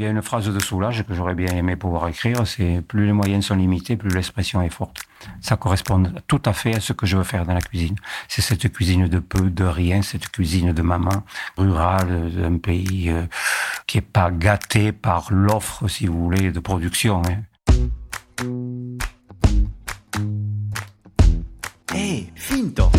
Il y a une phrase de Soulage que j'aurais bien aimé pouvoir écrire, c'est plus les moyens sont limités, plus l'expression est forte. Ça correspond tout à fait à ce que je veux faire dans la cuisine. C'est cette cuisine de peu, de rien, cette cuisine de maman rurale d'un pays euh, qui est pas gâté par l'offre, si vous voulez, de production. Hein. Hey, finto.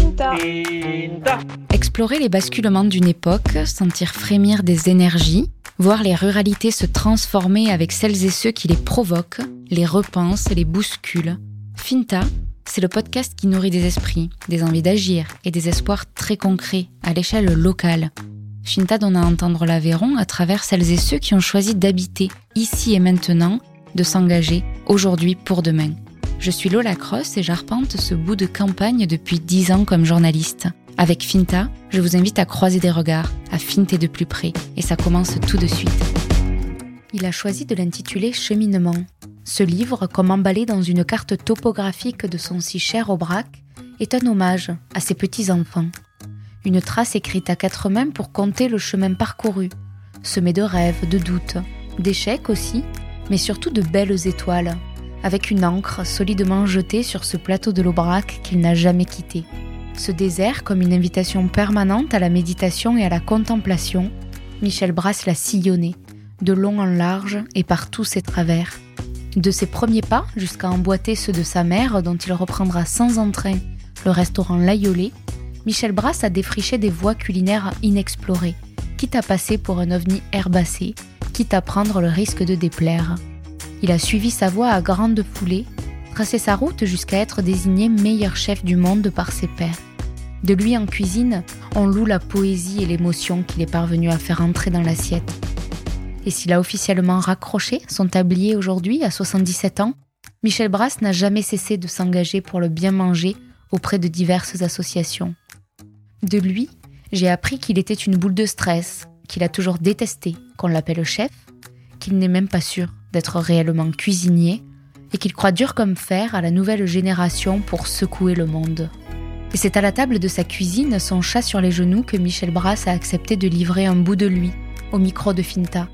Explorer les basculements d'une époque, sentir frémir des énergies, voir les ruralités se transformer avec celles et ceux qui les provoquent, les repensent, les bousculent. Finta, c'est le podcast qui nourrit des esprits, des envies d'agir et des espoirs très concrets à l'échelle locale. Finta donne à entendre l'Aveyron à travers celles et ceux qui ont choisi d'habiter ici et maintenant, de s'engager aujourd'hui pour demain. Je suis Lola Cross et j'arpente ce bout de campagne depuis dix ans comme journaliste. Avec Finta, je vous invite à croiser des regards, à finter de plus près, et ça commence tout de suite. Il a choisi de l'intituler Cheminement. Ce livre, comme emballé dans une carte topographique de son si cher Aubrac, est un hommage à ses petits-enfants. Une trace écrite à quatre mains pour compter le chemin parcouru, semé de rêves, de doutes, d'échecs aussi, mais surtout de belles étoiles, avec une encre solidement jetée sur ce plateau de l'Aubrac qu'il n'a jamais quitté. Ce désert comme une invitation permanente à la méditation et à la contemplation, Michel Brasse l'a sillonné, de long en large et par tous ses travers. De ses premiers pas jusqu'à emboîter ceux de sa mère, dont il reprendra sans entrain le restaurant L'Aïolé, Michel Brasse a défriché des voies culinaires inexplorées, quitte à passer pour un ovni herbacé, quitte à prendre le risque de déplaire. Il a suivi sa voie à grande foulée tracé sa route jusqu'à être désigné meilleur chef du monde par ses pairs. De lui en cuisine, on loue la poésie et l'émotion qu'il est parvenu à faire entrer dans l'assiette. Et s'il a officiellement raccroché son tablier aujourd'hui à 77 ans, Michel Brasse n'a jamais cessé de s'engager pour le bien manger auprès de diverses associations. De lui, j'ai appris qu'il était une boule de stress, qu'il a toujours détesté qu'on l'appelle chef, qu'il n'est même pas sûr d'être réellement cuisinier et qu'il croit dur comme fer à la nouvelle génération pour secouer le monde. Et c'est à la table de sa cuisine, son chat sur les genoux, que Michel Brasse a accepté de livrer un bout de lui au micro de Finta.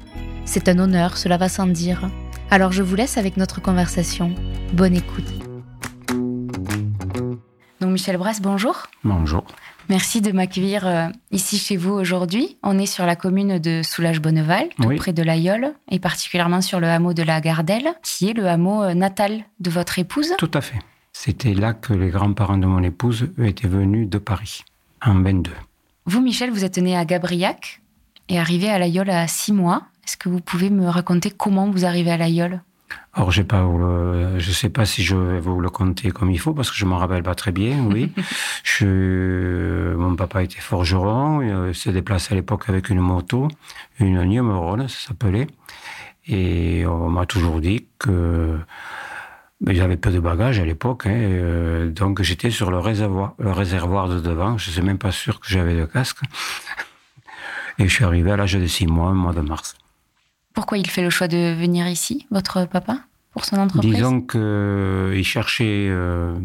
C'est un honneur, cela va sans dire. Alors je vous laisse avec notre conversation. Bonne écoute. Donc Michel Brasse, bonjour. Bonjour. Merci de m'accueillir euh, ici chez vous aujourd'hui. On est sur la commune de Soulage-Bonneval, tout près de l'Aïole, et particulièrement sur le hameau de la Gardelle, qui est le hameau euh, natal de votre épouse. Tout à fait. C'était là que les grands-parents de mon épouse étaient venus de Paris, en 22. Vous, Michel, vous êtes né à Gabriac et arrivé à l'Aïole à six mois. Est-ce que vous pouvez me raconter comment vous arrivez à l'Aïole alors, j'ai pas, euh, je sais pas si je vais vous le compter comme il faut parce que je m'en rappelle pas très bien. Oui, je, mon papa était forgeron, il s'est déplacé à l'époque avec une moto, une Niemeron, ça s'appelait, et on m'a toujours dit que mais j'avais peu de bagages à l'époque, hein, euh, donc j'étais sur le réservoir, le réservoir de devant. Je suis même pas sûr que j'avais de casque. Et je suis arrivé à l'âge de six mois, au mois de mars. Pourquoi il fait le choix de venir ici, votre papa, pour son entreprise? Disons qu'il cherchait euh,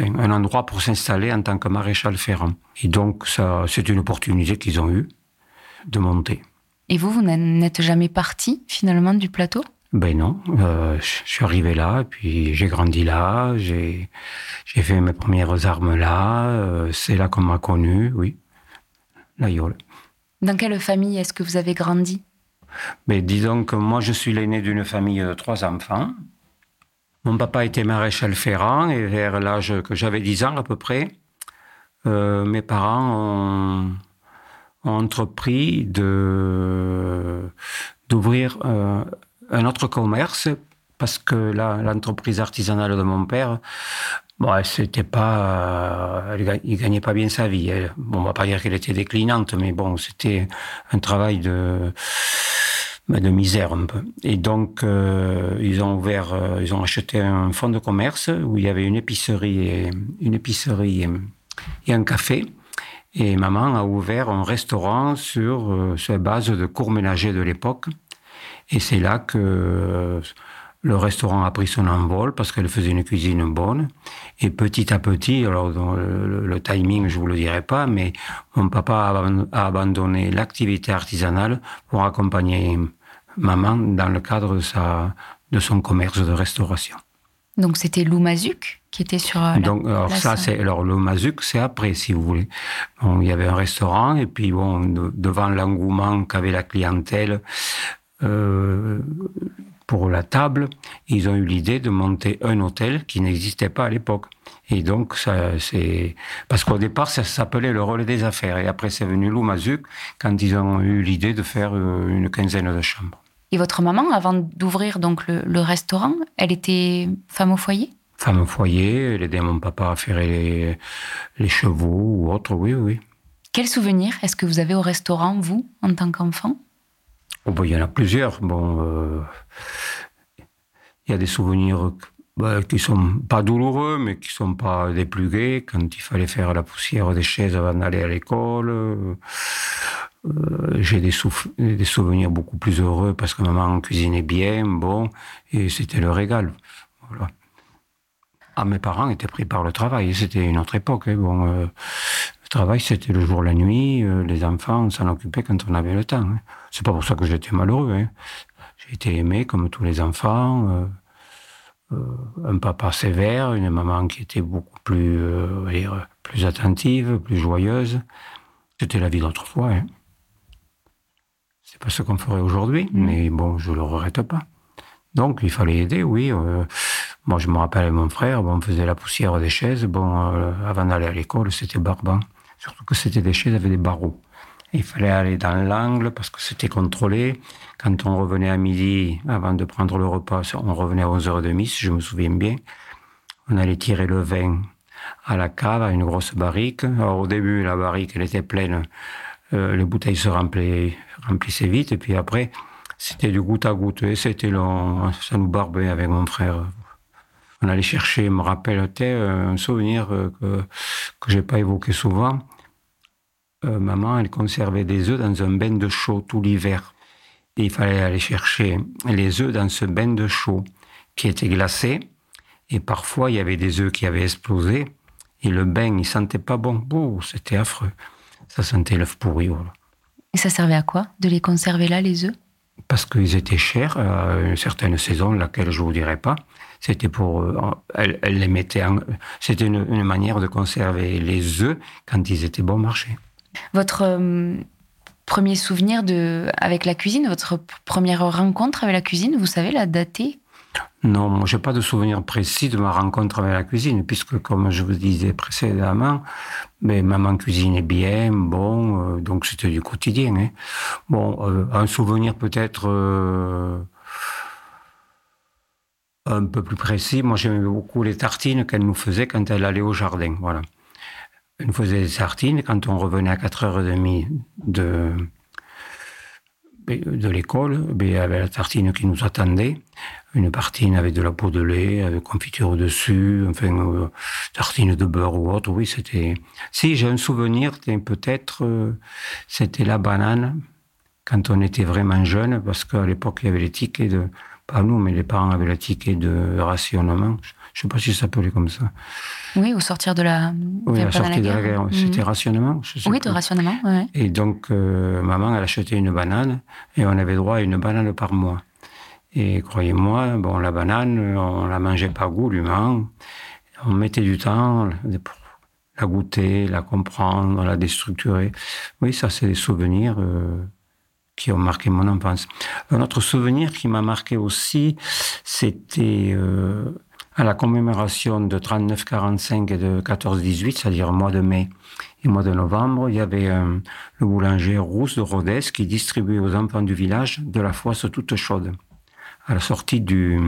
un endroit pour s'installer en tant que maréchal ferrant. Et donc, ça, c'est une opportunité qu'ils ont eue de monter. Et vous, vous n'êtes jamais parti finalement du plateau? Ben non, euh, je suis arrivé là, puis j'ai grandi là, j'ai fait mes premières armes là, euh, c'est là qu'on m'a connu, oui, la Dans quelle famille est-ce que vous avez grandi? Mais disons que moi, je suis l'aîné d'une famille de trois enfants. Mon papa était maréchal ferrant et vers l'âge que j'avais 10 ans à peu près, euh, mes parents ont, entrepris d'ouvrir euh, un autre commerce parce que l'entreprise artisanale de mon père, bon, c'était pas, il gagnait pas bien sa vie. Bon, on va pas dire qu'elle était déclinante, mais bon, c'était un travail de de misère un peu. Et donc, euh, ils ont ouvert, euh, ils ont acheté un fonds de commerce où il y avait une épicerie et, une épicerie et, un café. Et maman a ouvert un restaurant sur, euh, sur base de cours ménagers de l'époque. Et c'est là que le restaurant a pris son envol parce qu'elle faisait une cuisine bonne. Et petit à petit, alors le, timing, je vous le dirai pas, mais mon papa a abandonné l'activité artisanale pour accompagner maman dans le cadre de, sa, de son commerce de restauration. Donc c'était Lou Mazuc qui était sur la, Donc alors ça c'est alors le Mazuc c'est après si vous voulez. Bon, il y avait un restaurant et puis bon devant l'engouement qu'avait la clientèle euh, pour la table, ils ont eu l'idée de monter un hôtel qui n'existait pas à l'époque. Et donc, ça, c'est parce qu'au départ, ça s'appelait le relais des affaires. Et après, c'est venu Lou Mazuc quand ils ont eu l'idée de faire euh, une quinzaine de chambres. Et votre maman, avant d'ouvrir donc le, restaurant, elle était femme au foyer? Femme au foyer, elle aidait mon papa à faire les, les chevaux ou autre, oui, oui. Quel souvenir est-ce que vous avez au restaurant, vous, en tant qu'enfant? Ben, Il y en a plusieurs. Bon, euh, il y a des souvenirs bah, qui sont pas douloureux, mais qui sont pas des plus gais. Quand il fallait faire la poussière des chaises avant d'aller à l'école, euh, j'ai des, des, souvenirs beaucoup plus heureux parce que maman cuisinait bien, bon, et c'était le régal. Ah, mes parents étaient pris par le travail. C'était une autre époque. Hein. Bon, euh, le travail, c'était le jour, la nuit. Euh, les enfants, on s'en occupait quand on avait le temps. Hein. C'est pas pour ça que j'étais malheureux. Hein. J'ai été aimé comme tous les enfants. Euh, un papa sévère, une maman qui était beaucoup plus, euh, plus attentive, plus joyeuse. C'était la vie d'autrefois. Hein. C'est pas ce qu'on ferait aujourd'hui, mm. mais bon, je le regrette pas. Donc, il fallait aider, oui. Euh, moi, je me rappelle mon frère, bon, on faisait la poussière des chaises. Bon, avant d'aller à l'école, c'était barbant. Surtout que c'était des chaises avec des barreaux. Il fallait aller dans l'angle parce que c'était contrôlé. Quand on revenait à midi, avant de prendre le repas, on revenait à 11h30, si je me souviens bien. On allait tirer le vin à la cave, à une grosse barrique. Alors au début, la barrique, elle était pleine. Euh, les bouteilles se remplissaient, vite. Et puis après, c'était du goutte à goutte. Et c'était long. Ça nous barbait avec mon frère. On allait chercher, me rappelle, un souvenir euh, que, que j'ai pas évoqué souvent. Euh, maman, elle conservait des œufs dans un bain de chaux tout l'hiver. Et il fallait aller chercher les œufs dans ce bain de chaux qui était glacé. Et parfois, il y avait des œufs qui avaient explosé. Et le bain, il sentait pas bon. c'était affreux. Ça sentait l'œuf pourri. Et ça servait à quoi de les conserver là, les œufs? Parce qu'ils étaient chers à une certaine saison, laquelle je vous dirai pas. C'était pour, euh, elle, les mettait c'était une, une, manière de conserver les œufs quand ils étaient bon marché. Votre euh, premier souvenir de, avec la cuisine, votre première rencontre avec la cuisine, vous savez la dater? Non, moi, j'ai pas de souvenir précis de ma rencontre avec la cuisine, puisque, comme je vous disais précédemment, mais maman cuisinait bien, bon, euh, donc c'était du quotidien. Hein. Bon, euh, un souvenir peut-être un peu plus précis, moi j'aimais beaucoup les tartines qu'elle nous faisait quand elle allait au jardin, voilà. On faisait des tartines. Quand on revenait à 4h30 de, de l'école, il y avait la tartine qui nous attendait. Une tartine avec de la peau de lait, avec confiture dessus, enfin, euh, tartine de beurre ou autre. Oui, c'était. Si, j'ai un souvenir, peut-être, euh, c'était la banane, quand on était vraiment jeune, parce qu'à l'époque, il y avait les tickets de. Pas nous, mais les parents avaient les tickets de rationnement. Je ne sais pas si ça s'appelait comme ça. Oui, au sortir de la. Oui, à sortir de la guerre. C'était mhm. rationnement. oui, de rationnement. Et donc, euh, maman, elle achetait une banane et on avait droit à une banane par mois. Et croyez-moi, bon, la banane, on la mangeait pas goulûment. On mettait du temps pour la goûter, la comprendre, la déstructurer. Oui, ça, c'est des souvenirs euh, qui ont marqué mon enfance. Un autre souvenir qui m'a marqué aussi, c'était euh, à la commémoration de 39-45 et de 14-18, c'est-à-dire mois de mai et mois de novembre, il y avait euh, le boulanger Rousse de Rodez qui distribuait aux enfants du village de la foisse toute chaude à la sortie du,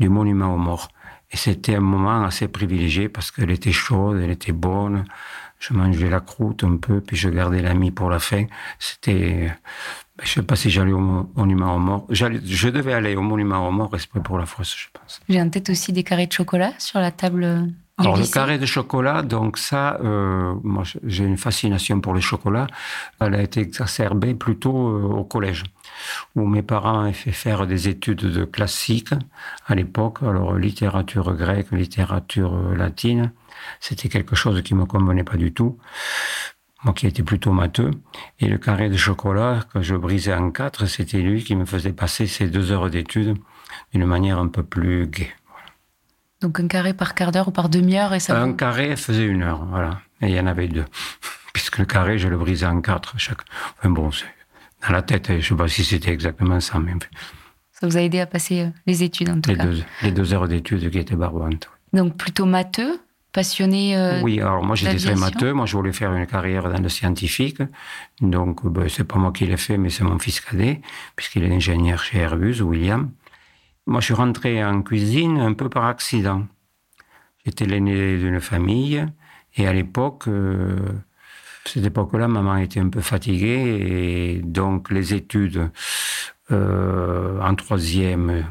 du monument aux morts. Et c'était un moment assez privilégié parce qu'elle était chaude, elle était bonne. Je mangeais la croûte un peu, puis je gardais la mie pour la fin. C'était je ne sais pas si j'allais au monument aux morts. Je devais aller au monument aux morts, respect pour la fosse, je pense. J'ai en tête aussi des carrés de chocolat sur la table. Euh, Alors, le carré de chocolat, donc ça, euh, moi, j'ai une fascination pour le chocolat. Elle a été exacerbée plutôt euh, au collège, où mes parents avaient fait faire des études de classique à l'époque. Alors, littérature grecque, littérature latine, c'était quelque chose qui me convenait pas du tout. moi qui étais plutôt matheux. Et le carré de chocolat que je brisais en quatre, c'était lui qui me faisait passer ces deux heures d'études d'une manière un peu plus gaie. Donc un carré par quart d'heure ou par demi-heure et ça Un carré faisait une heure, voilà. Et il y en avait deux. Puisque le carré, je le brisais en quatre chaque. Enfin bon, dans la tête, je ne sais pas si c'était exactement ça, mais. Ça vous a aidé à passer euh, les études en tout les cas. Deux, les deux heures d'études qui étaient barbantes. Donc plutôt matheux, passionné. Euh, oui, alors moi j'étais très matheux. Moi je voulais faire une carrière dans le scientifique. Donc ben, c'est pas moi qui l'ai fait, mais c'est mon fils cadet, puisqu'il est ingénieur chez Airbus, William. Moi je suis rentré en cuisine un peu par accident. J'étais l'aîné d'une famille et à l'époque, euh, cette époque-là, maman était un peu fatiguée et donc les études euh, en troisième,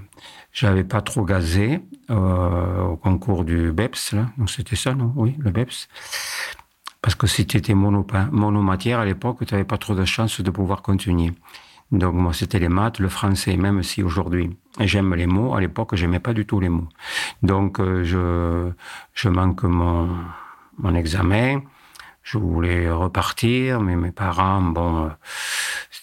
j'avais pas trop gazé euh, au concours du BEPS, là. C'était ça, non? Oui, le BEPS. Parce que si tu étais monomatière à l'époque, tu n'avais pas trop de chance de pouvoir continuer. Donc moi, c'était les maths, le français, même si aujourd'hui j'aime les mots, à l'époque, j'aimais pas du tout les mots. Donc euh, je, je manque mon, mon examen. Je voulais repartir, mais mes parents, bon, euh,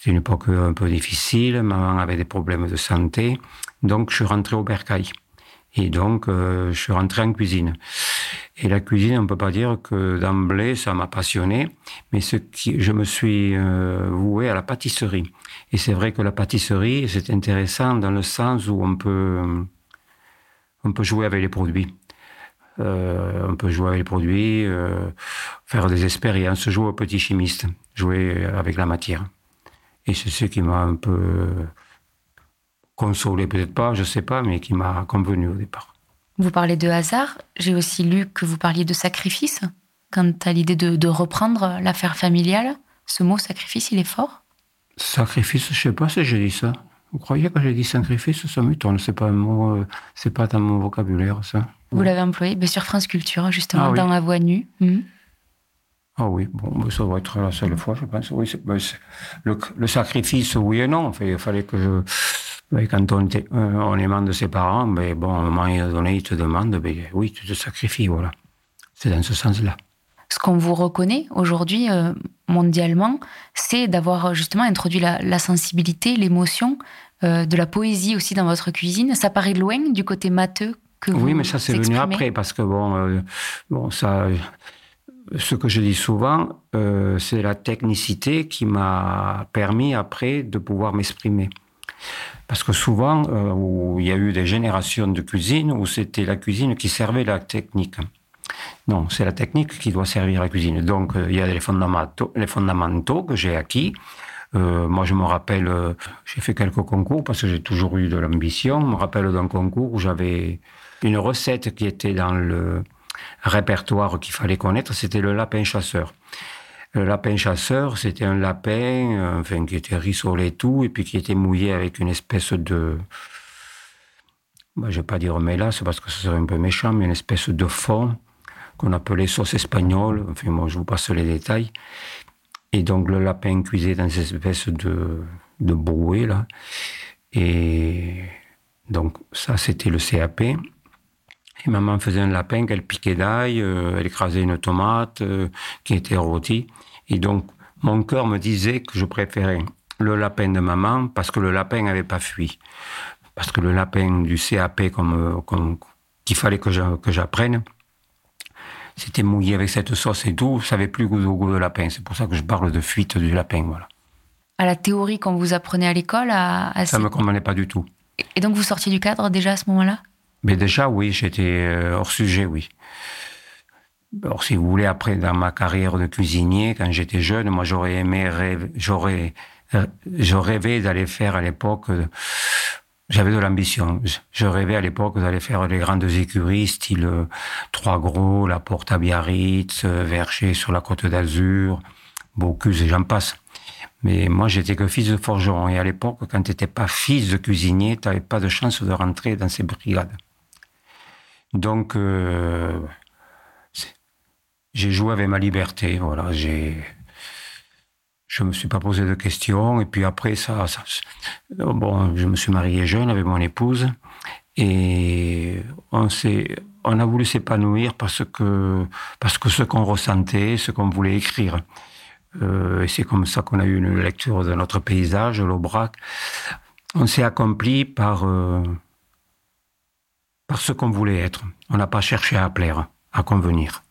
c'était une époque un peu difficile. Maman avait des problèmes de santé. Donc, je suis rentré au Bercail. Et donc, euh, je suis rentré en cuisine. Et la cuisine, on ne peut pas dire que d'emblée, ça m'a passionné, mais ce qui, je me suis euh, voué à la pâtisserie. Et c'est vrai que la pâtisserie, c'est intéressant dans le sens où on peut, on peut jouer avec les produits. Euh, on peut jouer avec les produits, euh, faire des expériences, jouer au petit chimiste, jouer avec la matière. Et c'est ce qui m'a un peu consolé, peut-être pas, je sais pas, mais qui m'a convenu au départ. Vous parlez de hasard. J'ai aussi lu que vous parliez de sacrifice. Quant à l'idée de, de reprendre l'affaire familiale, ce mot sacrifice, il est fort Sacrifice, je sais pas si j'ai dit ça. Vous croyez que j'ai dit sacrifice Ça m'étonne. C'est pas un mot, euh, c'est pas dans mon vocabulaire, ça. Vous l'avez employé sur France Culture, justement, ah, oui. dans La Voix Nue. Mmh. Ah oui, bon, ça va être la seule fois, je pense. Oui, ben, le, le, sacrifice, oui et non. Il fallait que je. Ben, quand on, était, euh, on aimant de ses parents, ben, bon, à un moment donné, il te demande, ben, oui, tu te sacrifies, voilà. C'est dans ce sens-là. Ce qu'on vous reconnaît aujourd'hui euh, mondialement, c'est d'avoir justement introduit la, la sensibilité, l'émotion, euh, de la poésie aussi dans votre cuisine. Ça paraît loin du côté matheux que vous Oui, mais ça c'est venu après parce que bon, euh, bon ça, ce que je dis souvent, euh, c'est la technicité qui m'a permis après de pouvoir m'exprimer. Parce que souvent, euh, il y a eu des générations de cuisine où c'était la cuisine qui servait la technique. Non, c'est la technique qui doit servir la cuisine. Donc, il y a les fondamentaux, les fondamentaux que j'ai acquis. Euh, moi, je me rappelle, euh, j'ai fait quelques concours parce que j'ai toujours eu de l'ambition. Je me rappelle d'un concours où j'avais une recette qui était dans le répertoire qu'il fallait connaître, c'était le lapin chasseur. Le lapin chasseur, c'était un lapin, qui était rissolé tout, et puis qui était mouillé avec une espèce de, moi, je vais pas dire mélasse parce que ce serait un peu méchant, mais une espèce de fond qu'on appelait sauce espagnole. Enfin, je vous passe les détails. Et donc, le lapin cuisait dans cette espèce de, de brouet, là. Et donc, ça, c'était le CAP. Et maman faisait un lapin qu'elle piquait d'ail, euh, elle écrasait une tomate euh, qui était rôtie. Et donc, mon cœur me disait que je préférais le lapin de maman parce que le lapin n'avait pas fui. Parce que le lapin du CAP, comme, comme qu'il fallait que j'apprenne, c'était mouillé avec cette sauce et tout, ça n'avait plus goût au goût de lapin. C'est pour ça que je parle de fuite du lapin, voilà. À la théorie, quand vous apprenez à l'école, à, à ça ne me convenait pas du tout. Et donc vous sortiez du cadre déjà à ce moment-là? Mais déjà, oui, j'étais euh, hors sujet, oui. Alors, si vous voulez, après, dans ma carrière de cuisinier, quand j'étais jeune, moi, j'aurais aimé, j'aurais, euh, je rêvais d'aller faire à l'époque j'avais de l'ambition. Je rêvais à l'époque d'aller faire les grandes écuries, style euh, Trois Gros, la Porte à Biarritz, euh, Vercher sur la Côte d'Azur, Bocuse et j'en passe. Mais moi, j'étais que fils de forgeron. Et à l'époque, quand tu n'étais pas fils de cuisinier, tu n'avais pas de chance de rentrer dans ces brigades. Donc, euh, j'ai joué avec ma liberté. Voilà, j'ai je me suis pas posé de questions. Et puis après, ça, bon, je me suis marié jeune avec mon épouse et on on a voulu s'épanouir parce que, parce que ce qu'on ressentait, ce qu'on voulait écrire. Euh, et c'est comme ça qu'on a eu une lecture de notre paysage, l'Aubrac. On s'est accompli par, euh, par ce qu'on voulait être. On n'a pas cherché à plaire, à convenir.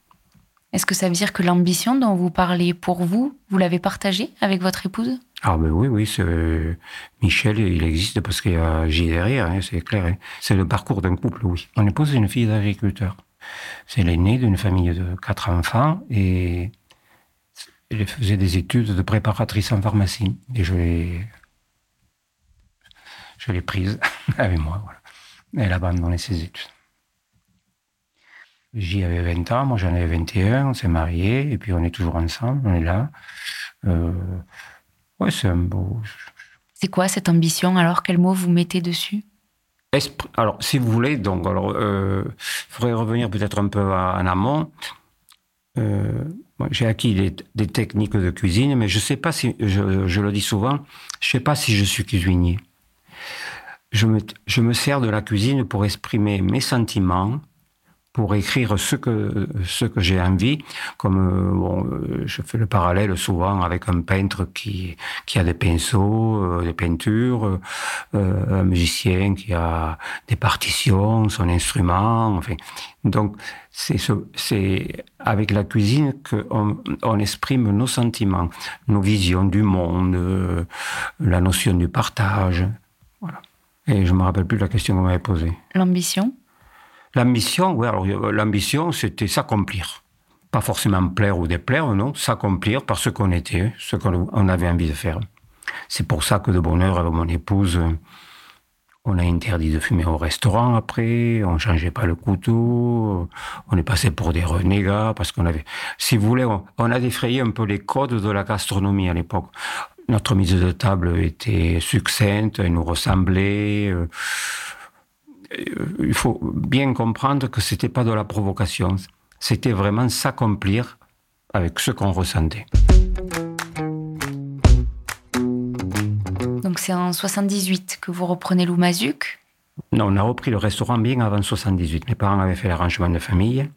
Est-ce que ça veut dire que l'ambition dont vous parlez pour vous, vous l'avez partagée avec votre épouse? Ah ben oui, oui, Michel, il existe parce qu'il y a J derrière, hein, c'est clair. Hein. C'est le parcours d'un couple, oui. Mon épouse est une fille d'agriculteur. C'est l'aînée d'une famille de quatre enfants et elle faisait des études de préparatrice en pharmacie. Et je l'ai, je l'ai prise avec moi. Voilà. Elle a abandonné ses études. J'y avais 20 ans, moi j'en avais 21, on s'est mariés, et puis on est toujours ensemble, on est là. Euh, ouais, c'est un beau. C'est quoi cette ambition alors? Quel mot vous mettez dessus? Alors, si vous voulez, donc, alors, euh, il faudrait revenir peut-être un peu en amont. Euh, j'ai acquis des, techniques de cuisine, mais je sais pas si, je, je le dis souvent, je sais pas si je suis cuisinier. Je me, sers de la cuisine pour exprimer mes sentiments, pour écrire ce que ce que j'ai envie. Comme euh, euh, je fais le parallèle souvent avec un peintre qui qui a des pinceaux, euh, des peintures, un musicien qui a des partitions, son instrument. Donc c'est c'est avec la cuisine qu'on on exprime nos sentiments, nos visions du monde, la notion du partage. Voilà. Et je me rappelle plus la question que vous m'avez posée. L'ambition? L'ambition, oui, alors euh, l'ambition, c'était s'accomplir. Pas forcément plaire ou déplaire, non, s'accomplir par ce qu'on était, ce qu'on avait envie de faire. C'est pour ça que de bonheur, avec mon épouse, on a interdit de fumer au restaurant après, on changeait pas le couteau, on est passé pour des renégats parce qu'on avait, si vous voulez, on a défrayé un peu les codes de la gastronomie à l'époque. Notre mise de table était succincte, elle nous ressemblait. Euh, euh, il faut bien comprendre que c'était pas de la provocation, c'était vraiment s'accomplir avec ce qu'on ressentait. Donc c'est en 78 que vous reprenez l'Oumazuc Non, on a repris le restaurant bien avant 78. Mes parents avaient fait l'arrangement de famille.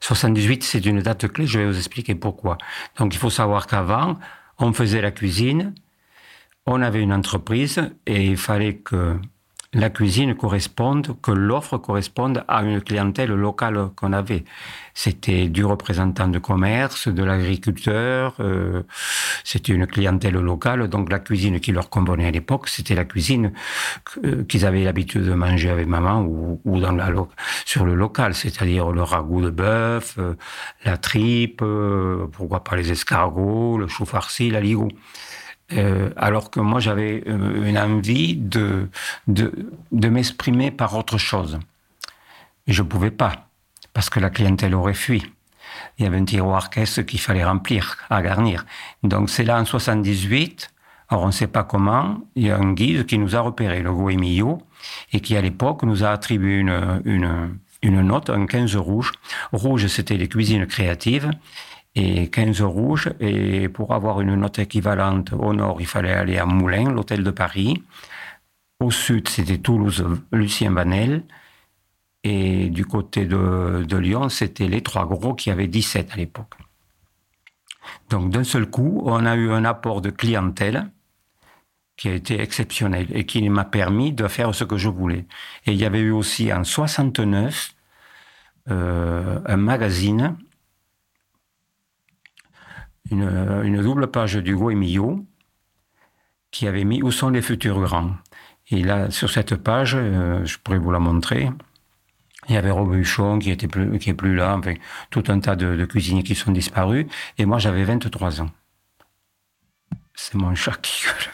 78, c'est une date clé, je vais vous expliquer pourquoi. Donc il faut savoir qu'avant, on faisait la cuisine, on avait une entreprise et il fallait que la cuisine corresponde, que l'offre corresponde à une clientèle locale qu'on avait. C'était du représentant de commerce, de l'agriculteur, euh, c'était une clientèle locale, donc la cuisine qui leur convenait à l'époque, c'était la cuisine euh, qu'ils avaient l'habitude de manger avec maman ou, dans la, sur le local, c'est-à-dire le ragoût de bœuf, euh, la tripe, pourquoi pas les escargots, le chou farci, la ligou. Euh, alors que moi j'avais euh, une envie de, de, m'exprimer par autre chose. Je ne pouvais pas, parce que la clientèle aurait fui. Il y avait un tiroir caisse qu'il fallait remplir, à garnir. Donc c'est là en 78, alors on ne sait pas comment, il y a un guide qui nous a repéré, le Goemillo, et qui à l'époque nous a attribué une, une, une note, un 15 rouge. Rouge, c'était les cuisines créatives, et 15 rouges. Et pour avoir une note équivalente au nord, il fallait aller à Moulins, l'hôtel de Paris. Au sud, c'était Toulouse, Lucien Vanel. Et du côté de, Lyon, c'était les trois gros qui avaient 17 à l'époque. Donc d'un seul coup, on a eu un apport de clientèle qui a été exceptionnel et qui m'a permis de faire ce que je voulais. Et il y avait eu aussi en 69 euh, un magazine une, double page d'Hugo Emilio qui avait mis Où sont les futurs grands? Et là, sur cette page, euh, je pourrais vous la montrer, il y avait Robuchon qui était plus, est plus là, enfin, tout un tas de, cuisiniers qui sont disparus. Et moi, j'avais 23 ans. C'est mon chat qui gueule.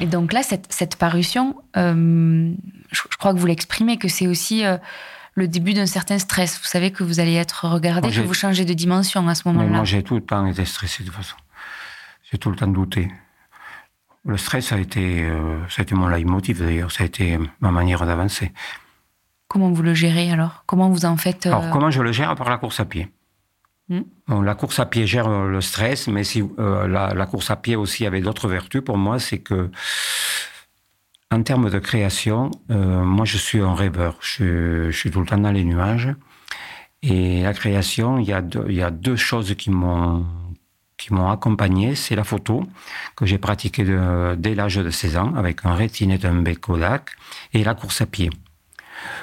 Et donc là, cette, parution, euh, je, crois que vous l'exprimez, que c'est aussi euh, le début d'un certain stress. Vous savez que vous allez être regardé, que vous changez de dimension à ce moment-là. Moi, j'ai tout le temps été stressé de toute façon. J'ai tout le temps douté. Le stress, a été, euh, ça a été mon leitmotiv d'ailleurs, ça a été ma manière d'avancer. Comment vous le gérez alors? Comment vous en faites Alors, euh, comment je le gère Par la course à pied? Hmm? la course à pied gère le stress, mais si euh, la, la, course à pied aussi avait d'autres vertus pour moi, c'est que en termes de création, euh, moi je suis un rêveur. Je, suis tout le temps dans les nuages. Et la création, il y a deux, choses qui m'ont accompagné, c'est la photo que j'ai pratiquée dès l'âge de 16 ans avec un rétinet un bec Kodak et la course à pied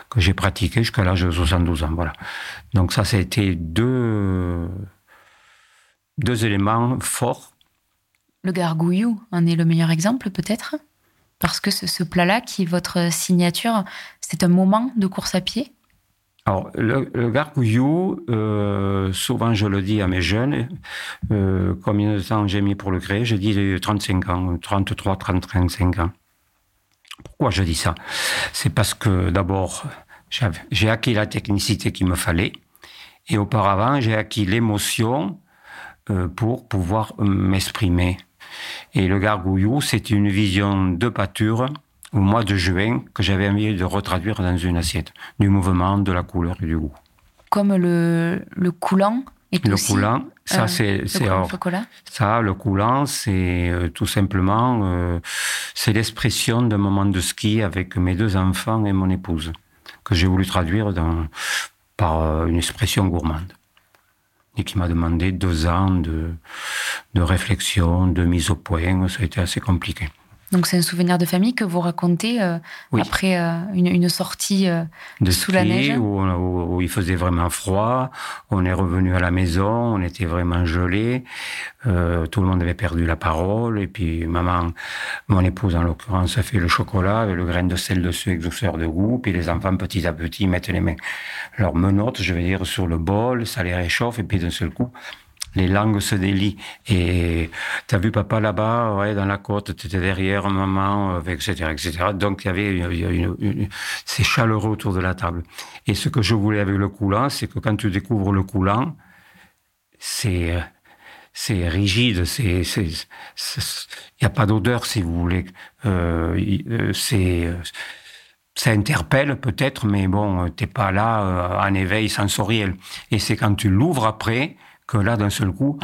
que j'ai pratiquée jusqu'à l'âge de 72 ans. Voilà. Donc ça, ça a été deux, deux éléments forts. Le gargouillou en est le meilleur exemple peut-être? Parce que ce, plat-là, qui est votre signature, c'est un moment de course à pied? Alors, le, le gargouillou, euh, souvent je le dis à mes jeunes, euh, combien de temps j'ai mis pour le créer? Je dis 35 ans, 33, 35 ans. Pourquoi je dis ça? C'est parce que d'abord, j'ai acquis la technicité qu'il me fallait, et auparavant, j'ai acquis l'émotion euh, pour pouvoir m'exprimer. Et le gargouillou, c'est une vision de pâture au mois de juin que j'avais envie de retraduire dans une assiette, du mouvement, de la couleur et du goût. Comme le, le coulant est le aussi, coulant, ça euh, c'est le ça le coulant c'est euh, tout simplement euh, c'est l'expression d'un moment de ski avec mes deux enfants et mon épouse que j'ai voulu traduire dans, par euh, une expression gourmande et qui m'a demandé deux ans de, de réflexion, de mise au point. Ça a été assez compliqué. Donc c'est un souvenir de famille que vous racontez euh, Oui. après euh, une, une sortie euh, de Sous la neige? où, où- où il faisait vraiment froid. On est revenu à la maison, on était vraiment gelé. Tout le monde avait perdu la parole. Et puis maman, mon épouse en l'occurrence, a fait le chocolat avec le grain de sel dessus avec douceur de goût. Puis les enfants petit à petit mettent les mains, leurs menottes, je veux dire, sur le bol, ça les réchauffe. Et puis d'un seul coup, les langues se délient. Et t'as vu papa là-bas, ouais, dans la côte, t'étais derrière maman, euh, etc., etc. Donc il y avait une- c'est chaleureux autour de la table. Et ce que je voulais avec le coulant, c'est que quand tu découvres le coulant, c'est c'est rigide, c'est il n'y a pas d'odeur si vous voulez. Euh, euh, c'est ça interpelle peut-être, mais bon, t'es pas là en éveil sensoriel. Et c'est quand tu l'ouvres après que là, d'un seul coup,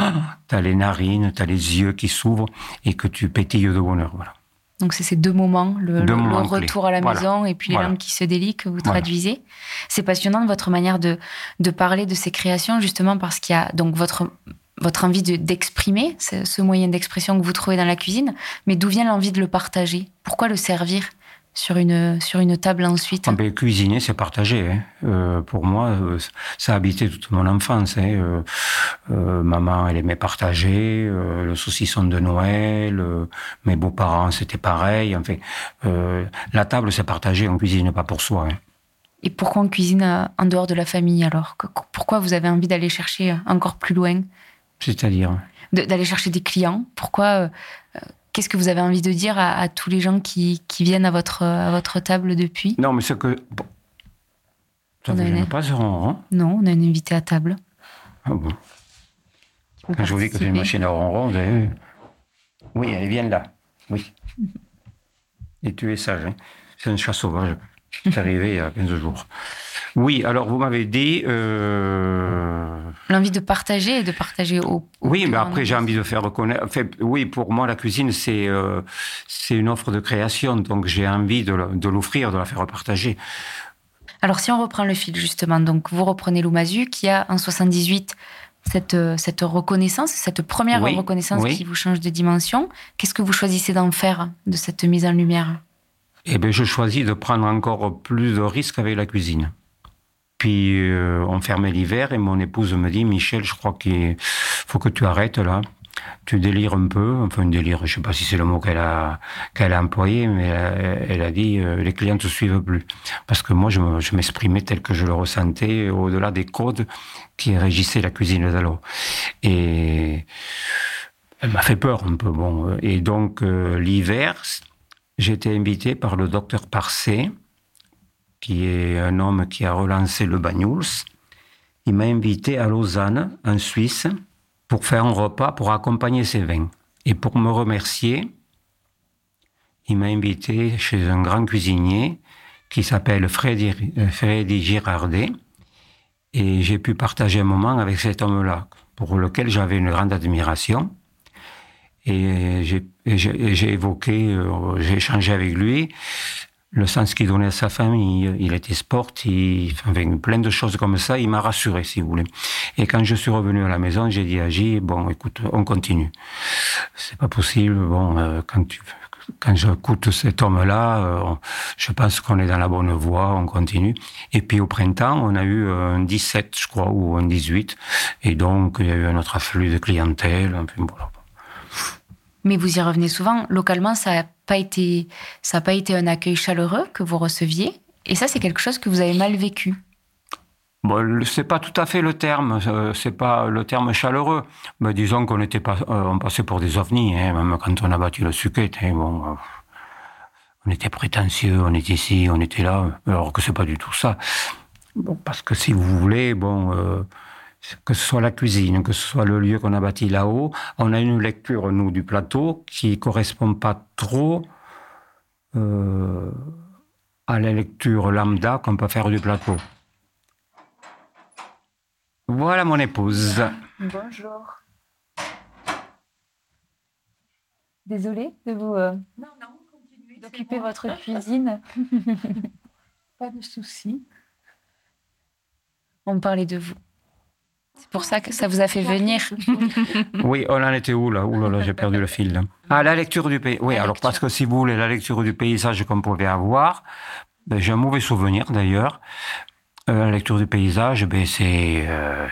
t'as les narines, t'as les yeux qui s'ouvrent et que tu pétilles de bonheur. Voilà. Donc c'est ces deux moments, le, Deux le- le moments clés. retour à la Voilà. maison et puis les Voilà. langues qui se délient que vous Voilà. traduisez. C'est passionnant de votre manière de, de parler de ces créations, justement parce qu'il y a donc votre, votre envie de- d'exprimer, ce, ce moyen d'expression que vous trouvez dans la cuisine, mais d'où vient l'envie de le partager? Pourquoi le servir? Sur une, sur une table ensuite Ah ben, cuisiner, c'est partager. hein. Euh, pour moi, euh, ça a habité toute mon enfance. hein. Euh, maman, elle aimait partager. le saucisson de Noël. mes beaux-parents, c'était pareil. Enfin, euh, la table, c'est partager. On cuisine pas pour soi. hein. Et pourquoi on cuisine en dehors de la famille alors? Pourquoi vous avez envie d'aller chercher encore plus loin? C'est-à-dire? d'aller chercher des clients? Pourquoi Qu'est-ce que vous avez envie de dire à, à tous les gens qui, qui viennent à votre, à votre table depuis? Non, mais ce que. Bon. Ça a une- pas ce ronron Non, on a une invitée à table. Ah bon? Quand je vous dis que c'est une machine à ronron, vous avez vu Oui, elle vient là. Oui. Et tu es sage. Hein. C'est un chat sauvage. C'est arrivé il y a 15 jours. Oui, alors vous m'avez dit. euh, L'envie de partager et de partager au. au Oui, mais après j'ai envie de faire reconnaître. Enfin, oui, pour moi la cuisine c'est euh, c'est une offre de création, donc j'ai envie de, l'offrir, de la faire partager. Alors, si on reprend le fil, justement, donc vous reprenez Loumazu qui a en 78 cette, cette reconnaissance, cette première Oui, reconnaissance oui. qui vous change de dimension. Qu'est-ce que vous choisissez d'en faire de cette mise en lumière? Eh bien, je choisis de prendre encore plus de risques avec la cuisine. Puis euh, on fermait l'hiver et mon épouse me dit Michel, je crois qu'il faut que tu arrêtes là. Tu délires un peu, enfin délire, je sais pas si c'est le mot qu'elle a qu'elle a employé, mais elle, elle a dit euh, les clients te suivent plus parce que moi je, me- je m'exprimais tel que je le ressentais au-delà des codes qui régissaient la cuisine d'alors. Et elle m'a fait peur un peu bon. Et donc euh, l'hiver, été invité par le docteur Parcé, qui est un homme qui a relancé le Banyuls. Il m'a invité à Lausanne, en Suisse, pour faire un repas pour accompagner ses vins. Et pour me remercier, il m'a invité chez un grand cuisinier qui s'appelle Freddy, euh, Freddy Girardet. Et j'ai pu partager un moment avec cet homme-là, pour lequel j'avais une grande admiration. Et j'ai évoqué, euh, j'ai échangé avec lui le sens qu'il donnait à sa famille. Il était sportif, enfin, plein de choses comme ça. Il m'a rassuré, si vous voulez. Et quand je suis revenu à la maison, j'ai dit à J, bon, écoute, on continue. C'est pas possible. Bon, euh, quand tu, quand j'écoute cet homme-là, euh, je pense qu'on est dans la bonne voie, on continue. Et puis au printemps, on a eu un 17, je crois, ou un 18. Et donc, il y a eu un autre afflux de clientèle. Mais vous y revenez souvent. Localement, ça n'a pas été, ça a pas été un accueil chaleureux que vous receviez. Et ça, c'est quelque chose que vous avez mal vécu. Bon, c'est pas tout à fait le terme, euh, c'est pas le terme chaleureux. Mais disons qu'on était pas, euh, on passait pour des ovnis, hein, même quand on a battu le suquet. Hein, bon, euh, on était prétentieux, on était ici, on était là, alors que c'est pas du tout ça. Bon, parce que si vous voulez, bon, que ce soit la cuisine, que ce soit le lieu qu'on a bâti là-haut, on a une lecture, nous, du plateau qui correspond pas trop euh, à la lecture lambda qu'on peut faire du plateau. Voilà mon épouse. Bonjour. Désolée de vous euh, d'occuper votre cuisine. Pas de souci. On parlait de vous. C'est pour ça que ça vous a fait venir. oui, on en était où là Ouh là j'ai perdu le fil. Ah, la lecture du pays. Oui, alors parce que si vous voulez, la lecture du paysage qu'on pouvait avoir, ben, j'ai un mauvais souvenir d'ailleurs. Euh, la lecture du paysage, ben, c'est euh,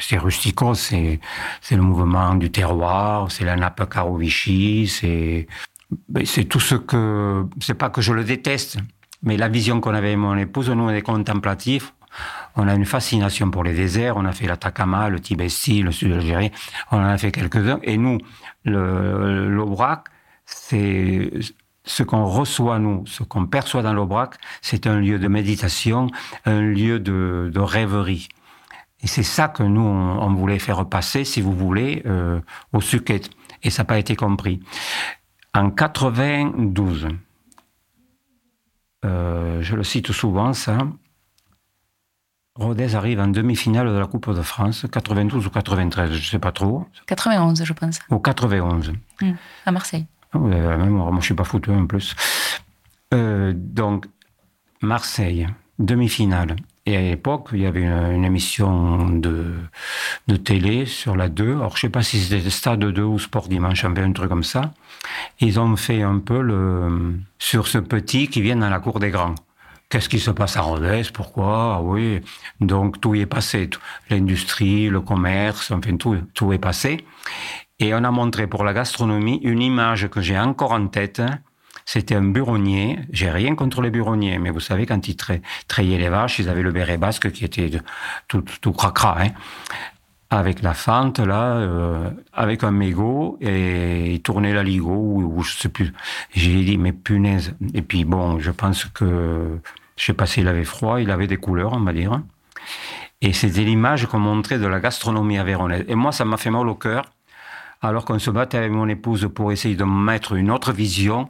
c'est rustico, c'est le mouvement du terroir, c'est la nappe Carovichy, c'est ben, c'est tout ce que c'est pas que je le déteste, mais la vision qu'on avait mon épouse, nous on est contemplatifs, on a une fascination pour les déserts. On a fait l'Atacama, le Tibesti, le sud de l'Algérie. On en a fait quelques-uns. Et nous, l'Aubrac, c'est ce qu'on reçoit, nous, ce qu'on perçoit dans l'Aubrac, c'est un lieu de méditation, un lieu de, rêverie. Et c'est ça que nous, on, voulait faire passer, si vous voulez, euh, au Suquet. Et ça n'a pas été compris. En 92, euh, je le cite souvent, ça, Rodez arrive en demi-finale de la Coupe de France, 92 ou 93, je ne sais pas trop. 91, je pense. Ou 91. Mmh, à Marseille. Ah, vous avez la mémoire, moi je ne suis pas foutu en plus. Euh, donc, Marseille, demi-finale. Et à l'époque, il y avait une, émission de, de télé sur la 2. Alors, je ne sais pas si c'était Stade 2 ou Sport Dimanche, un truc comme ça. Ils ont fait un peu le, sur ce petit qui vient dans la cour des grands. Qu'est-ce qui se passe à Rodez? Pourquoi? Ah Oui. Donc tout y est passé. L'industrie, le commerce, enfin tout, tout est passé. Et on a montré pour la gastronomie une image que j'ai encore en tête. C'était un buronnier. J'ai rien contre les buronniers, mais vous savez, quand ils traillaient les vaches, ils avaient le béret basque qui était tout, tout cracra. Hein avec la fente là, euh, avec un mégot et il tournait la ligo ou, je sais plus. J'ai dit mais punaise. Et puis bon, je pense que je sais pas s'il avait froid, il avait des couleurs, on va dire. Et c'était l'image qu'on montrait de la gastronomie avéronaise. Et moi, ça m'a fait mal au cœur, alors qu'on se battait avec mon épouse pour essayer de mettre une autre vision.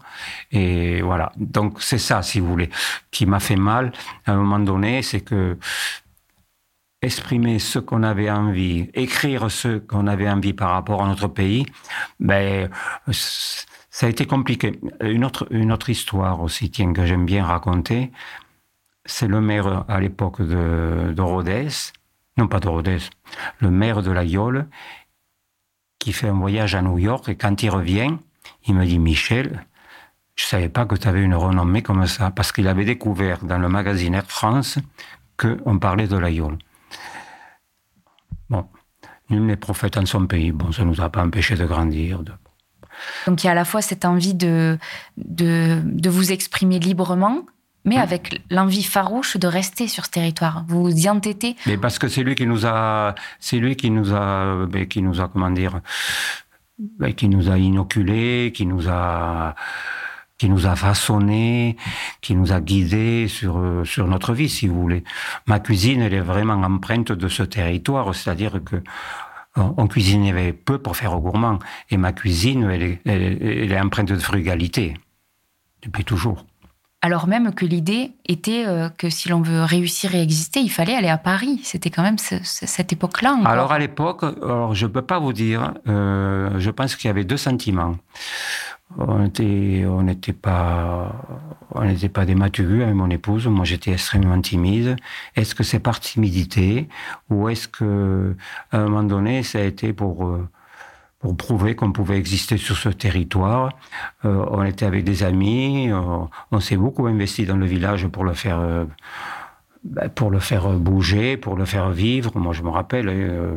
Et voilà. Donc, c'est ça, si vous voulez, qui m'a fait mal à un moment donné, c'est que exprimer ce qu'on avait envie, écrire ce qu'on avait envie par rapport à notre pays, ben, ça a été compliqué. Une autre, une autre histoire aussi, tiens, que j'aime bien raconter, c'est le maire à l'époque de, de, Rodez, non pas de Rodez, le maire de la Yole, qui fait un voyage à New York et quand il revient, il me dit Michel, je savais pas que tu avais une renommée comme ça, parce qu'il avait découvert dans le magazine Air France qu'on parlait de la Yole. Bon, nul n'est prophète en son pays. Bon, ça ne nous a pas empêché de grandir. Donc il y a à la fois cette envie de, de, de vous exprimer librement, mais avec l'envie farouche de rester sur ce territoire. Vous y entêtez. Mais parce que c'est lui qui nous a, c'est lui qui nous a, ben, qui nous a, comment dire, ben, qui nous a inoculé, qui nous a, qui nous a façonné, qui nous a guidés sur, sur notre vie, si vous voulez. Ma cuisine, elle est vraiment empreinte de ce territoire, c'est-à-dire que on cuisinait peu pour faire au gourmand. Et ma cuisine, elle est, elle est empreinte de frugalité, depuis toujours. Alors même que l'idée était euh, que si l'on veut réussir et exister, il fallait aller à Paris. C'était quand même cette époque-là. Alors à l'époque, je peux pas vous dire. Euh, je pense qu'il y avait deux sentiments. on n'était on pas on pas des maturus avec mon épouse. Moi, j'étais extrêmement timide. Est-ce que c'est par timidité ou est-ce que un moment donné, ça a été pour euh, pour prouver qu'on pouvait exister sur ce territoire. Euh, on était avec des amis, on, on s'est beaucoup investi dans le village pour le faire euh, ben, pour le faire bouger, pour le faire vivre. Moi, je me rappelle, euh,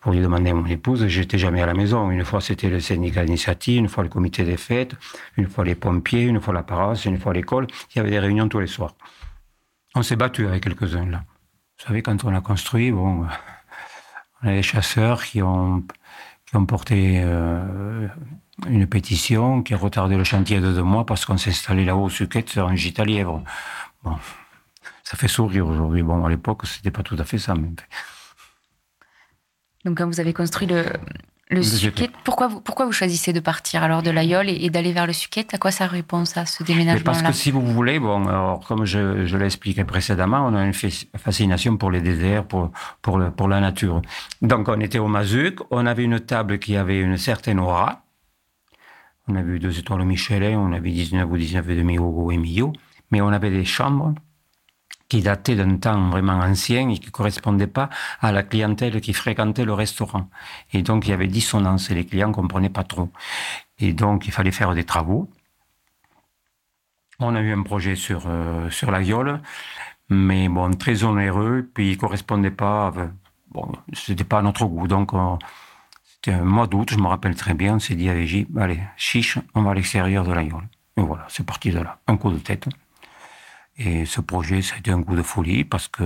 pour lui demander à mon épouse, j'étais jamais à la maison. Une fois, c'était le syndicat d'initiative, une fois le comité des fêtes, une fois les pompiers, une fois la paroisse, une fois l'école. Il y avait des réunions tous les soirs. On s'est battu avec quelques-uns, là. Vous savez, quand on a construit, bon, on a des chasseurs qui ont, qui ont porté euh, une pétition qui a retardé le chantier de deux mois parce qu'on s'est installé là-haut au Suquette sur un gîte à lièvre. Bon, ça fait sourire aujourd'hui. Bon, à l'époque, c'était pas tout à fait ça. Mais... Donc, quand vous avez construit le, le Suquet, pourquoi vous, pourquoi vous choisissez de partir alors de l'Aïol et, et d'aller vers le Suquet? À quoi ça répond, ça, ce Mais parce que si vous voulez, bon, alors, comme je, je l'ai expliqué précédemment, on a une fas- fascination pour les déserts, pour, pour, le, pour la nature. Donc, on était au Mazuc, on avait une table qui avait une certaine aura. On avait eu deux étoiles Michelin, on avait 19 ou 19 et demi Hugo et mais on avait des chambres qui dataient d'un temps vraiment ancien et qui ne correspondaient pas à la clientèle qui fréquentait le restaurant. Et donc, il y avait dissonance et les clients comprenaient pas trop. Et donc, il fallait faire des travaux. On a eu un projet sur, euh, sur la viole, mais bon, très onéreux, puis il correspondait pas, avec- bon, c'était pas à notre goût. Donc, on- c'était un mois d'août, je me rappelle très bien, on s'est dit avec J, allez, chiche, on va à l'extérieur de la viole. Et voilà, c'est parti de là. Un coup de tête. Et ce projet, ça a été un coup de folie parce que,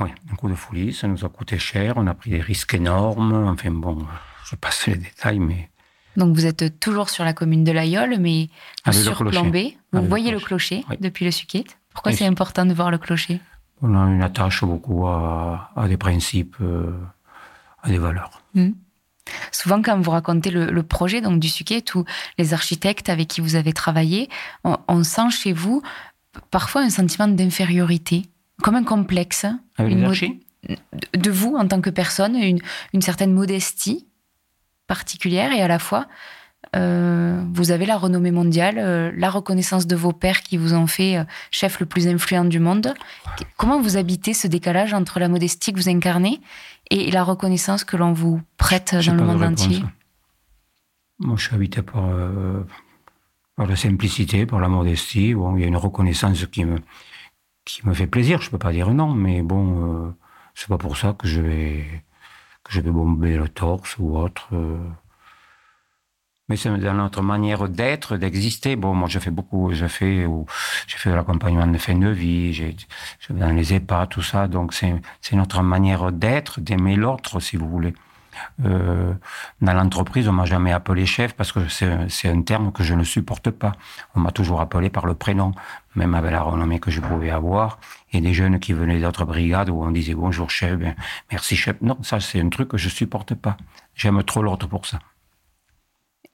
oui, un coup de folie, ça nous a coûté cher, on a pris des risques énormes. Enfin bon, je passe les détails, mais Donc, vous êtes toujours sur la commune de l'Aïol, mais Avec le surplombez. Vous Avec voyez le clocher. clocher Oui. depuis le Suquet. Pourquoi c'est important de voir le clocher? On a une attache beaucoup à, à des principes, euh, à des valeurs. Souvent, quand vous racontez le, le projet donc du Suquet, tous les architectes avec qui vous avez travaillé, on, on sent chez vous parfois un sentiment d'infériorité, comme un complexe. Avec une archis de- de vous en tant que personne, une, une certaine modestie particulière et à la fois, euh, vous avez la renommée mondiale, euh, la reconnaissance de vos pairs qui vous ont fait euh, chef le plus influent du monde. Comment vous habitez ce décalage entre la modestie que vous incarnez et la reconnaissance que l'on vous prête dans le monde entier? Moi, je suis habité par, par la simplicité, par la modestie. Bon, il y a une reconnaissance qui me, qui me fait plaisir. Je peux pas dire non, mais bon, c'est pas pour ça que je vais, que je vais bomber le torse ou autre. Mais c'est dans notre manière d'être, d'exister. Bon, moi, je fais beaucoup, je fais, j'ai fait de l'accompagnement de fin de vie, je vais dans les EHPAD, tout ça. Donc, c'est, notre manière d'être, d'aimer l'autre, si vous voulez. Euh, dans l'entreprise, on m'a jamais appelé chef parce que c'est un terme que je ne supporte pas. On m'a toujours appelé par le prénom, même avec la renommée que je pouvais avoir. Et des jeunes qui venaient d'autres brigades où on disait bonjour chef, ben, merci chef. Non, ça c'est un truc que je supporte pas. J'aime trop l'autre pour ça.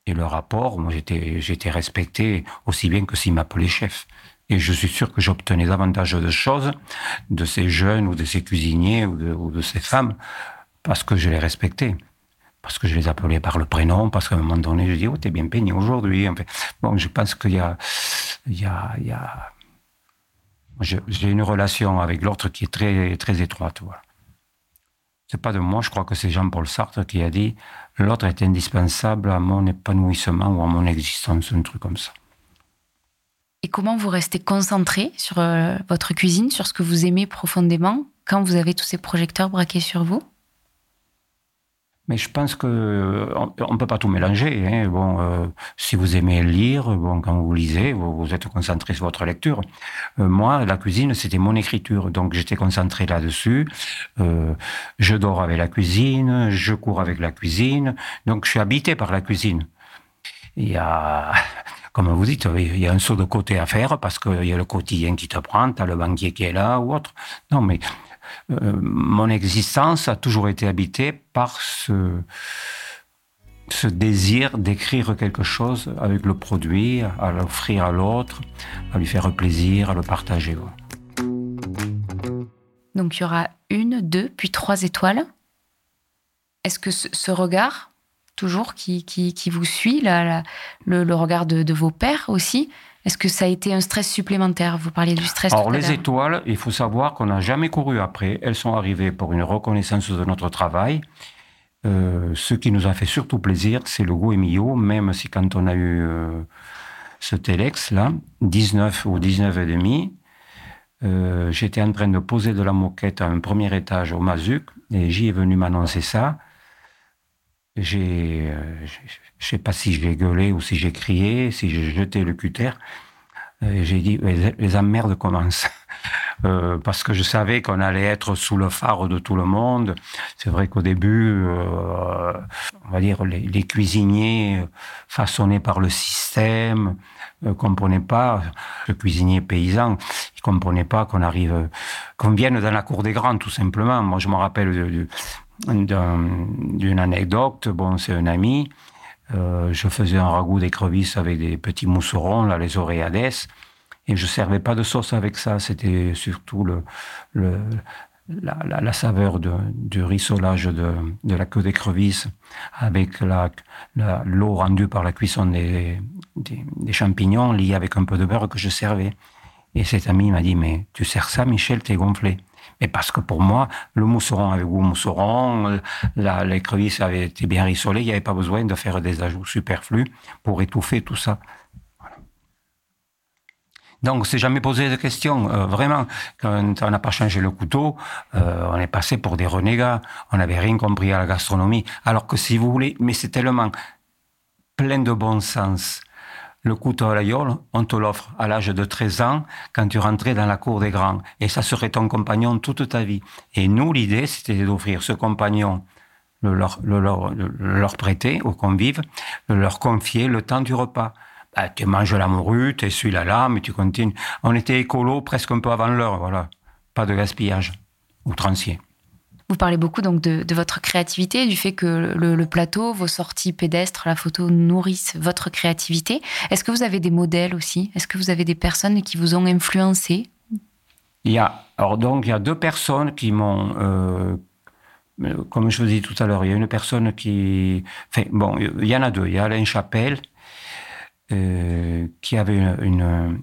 Et le rapport, moi j'étais respecté aussi bien que s'il m'appelait chef. Et je suis sûr que j'obtenais davantage de choses de ces jeunes ou de ces cuisiniers ou de, ces femmes parce que je les respectais. Parce que je les appelais par le prénom, parce qu'à un moment donné, je dis, oh, t'es bien peigné aujourd'hui. Enfin, bon, je pense qu'il y a, il y a, il y a, j'ai une relation avec l'autre qui est très, très étroite, voilà. C'est pas de moi, je crois que c'est Jean-Paul Sartre qui a dit, l'autre est indispensable à mon épanouissement ou à mon existence, un truc comme ça. Et comment vous restez concentré sur euh, votre cuisine, sur ce que vous aimez profondément, quand vous avez tous ces projecteurs braqués sur vous? Mais je pense que euh, on, on peut pas tout mélanger. Hein. Bon, euh, si vous aimez lire, bon, quand vous lisez, vous, êtes concentré sur votre lecture. Euh, moi, la cuisine, c'était mon écriture, donc j'étais concentré là-dessus. Je dors avec la cuisine, je cours avec la cuisine, donc je suis habité par la cuisine. Il y a, comme vous dites, il y a un saut de côté à faire parce qu'il y a le quotidien qui te prend, tu as le banquier qui est là ou autre. Non, mais mon existence a toujours été habitée par ce, désir d'écrire quelque chose avec le produit, à l'offrir à l'autre, à lui faire plaisir, à le partager. Donc il y aura une, deux, puis trois étoiles. Est-ce que ce, regard toujours qui, vous suit, le, regard de, vos pères aussi. Est-ce que ça a été un stress supplémentaire? Vous parliez du stress. Alors les étoiles, il faut savoir qu'on n'a jamais couru après. Elles sont arrivées pour une reconnaissance de notre travail. Euh, ce qui nous a fait surtout plaisir, c'est le Go Emilio, même si quand on a eu euh, ce Telex là, 19 ou 19 et demi, euh, j'étais en train de poser de la moquette à un premier étage au Mazuc et j'y est venu m'annoncer ça. J'ai, je sais pas si j'ai gueulé ou si j'ai crié, si j'ai jeté le cutter. J'ai dit les, les emmerdes commencent. Euh, parce que je savais qu'on allait être sous le phare de tout le monde. C'est vrai qu'au début, euh, on va dire, les, cuisiniers façonnés par le système euh, comprenaient pas, le cuisinier paysan, ils comprenaient pas qu'on arrive, qu'on vienne dans la cour des grands, tout simplement. Moi, je me rappelle d'une anecdote. Bon, c'est un ami. Euh, je faisais un ragoût d'écrevisses avec des petits mousserons, là, les oreillades. Et je servais pas de sauce avec ça. C'était surtout la, saveur du rissolage de, la queue d'écrevisse avec l'eau rendue par la cuisson des, champignons liée avec un peu de beurre que je servais. Et cet ami m'a dit, mais tu sers ça, Michel, t'es gonflé. Mais parce que pour moi, le mousseron avait goût mousseron, l'écrevisse avait été bien rissolée, il n'y avait pas besoin de faire des ajouts superflus pour étouffer tout ça. Donc, c'est jamais posé de questions. Euh, vraiment, quand on n'a pas changé le couteau, euh, on est passé pour des renégats. On n'avait rien compris à la gastronomie. Alors que si vous voulez, mais c'est tellement plein de bon sens. Le couteau à la on te l'offre à l'âge de 13 ans quand tu rentrais dans la cour des grands. Et ça serait ton compagnon toute ta vie. Et nous, l'idée, c'était d'offrir ce compagnon, le leur, le leur, le leur prêter aux convives, leur confier le temps du repas. Bah, tu manges la morue, tu essuies la lame tu continues. On était écolo presque un peu avant l'heure, voilà. Pas de gaspillage outrancier. Vous parlez beaucoup donc de, votre créativité, du fait que le, plateau, vos sorties pédestres, la photo nourrissent votre créativité. Est-ce que vous avez des modèles aussi? Est-ce que vous avez des personnes qui vous ont influencé? Il y a alors donc il y a deux personnes qui m'ont euh, comme je vous dis tout à l'heure, il y a une personne qui, bon, il y en a deux. Il y a Alain Chapelle euh, qui avait une,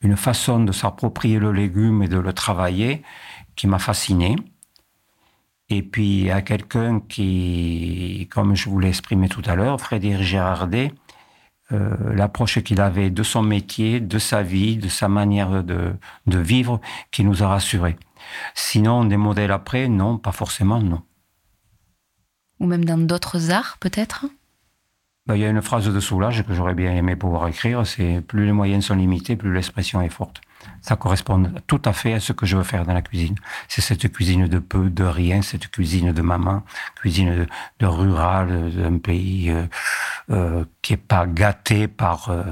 une, façon de s'approprier le légume et de le travailler qui m'a fasciné. Et puis, a quelqu'un qui, comme je vous l'ai exprimé tout à l'heure, Frédéric Gérardet, euh, l'approche qu'il avait de son métier, de sa vie, de sa manière de, de vivre, qui nous a rassurés. Sinon, des modèles après, non, pas forcément, non. Ou même dans d'autres arts, peut-être? Ben, il y a une phrase de Soulage que j'aurais bien aimé pouvoir écrire, c'est plus les moyens sont limités, plus l'expression est forte. Ça correspond tout à fait à ce que je veux faire dans la cuisine. C'est cette cuisine de peu, de rien, cette cuisine de maman, cuisine de, rural, d'un pays euh, euh, qui est pas gâté par euh,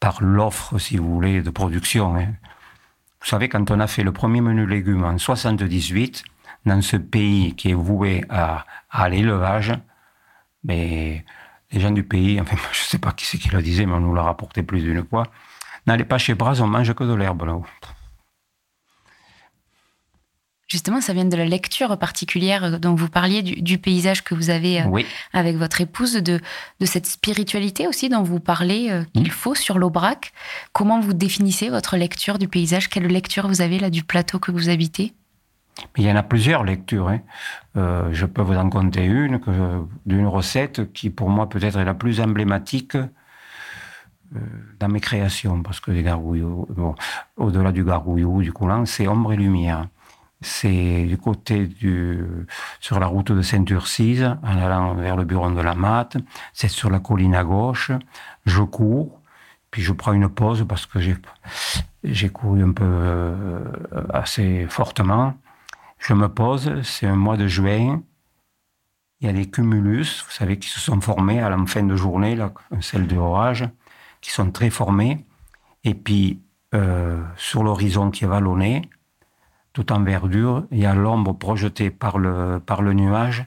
par l'offre, si vous voulez, de production. Hein. Vous savez, quand on a fait le premier menu légumes en 78, dans ce pays qui est voué à, à l'élevage, mais les gens du pays, enfin, je sais pas qui c'est qui le disait, mais on nous l'a rapporté plus d'une fois. N'allez pas chez Bras, on mange que de l'herbe là-haut. Justement, ça vient de la lecture particulière dont vous parliez, du, paysage que vous avez euh, avec votre épouse, de, de, cette spiritualité aussi dont vous parlez euh, qu'il mmh. faut sur l'Aubrac. Comment vous définissez votre lecture du paysage? Quelle lecture vous avez là du plateau que vous habitez? Il y en a plusieurs lectures. Hein. Euh, je peux vous en compter une d'une recette qui, pour moi, peut-être est la plus emblématique dans mes créations, parce que les gargouillots, au-delà du gargouillou, du coulant, c'est ombre et lumière. C'est du côté du, sur la route de Saint-Urcise, en allant vers le bureau de la Matte. C'est sur la colline à gauche. Je cours, puis je prends une pause parce que j'ai, j'ai couru un peu euh, assez fortement. Je me pose, c'est un mois de juin. Il y a des cumulus, vous savez, qui se sont formés à la fin de journée, là, celle de orage, qui sont très formés. Et puis, euh, sur l'horizon qui est vallonné, tout en verdure, il y a l'ombre projetée par le, par le nuage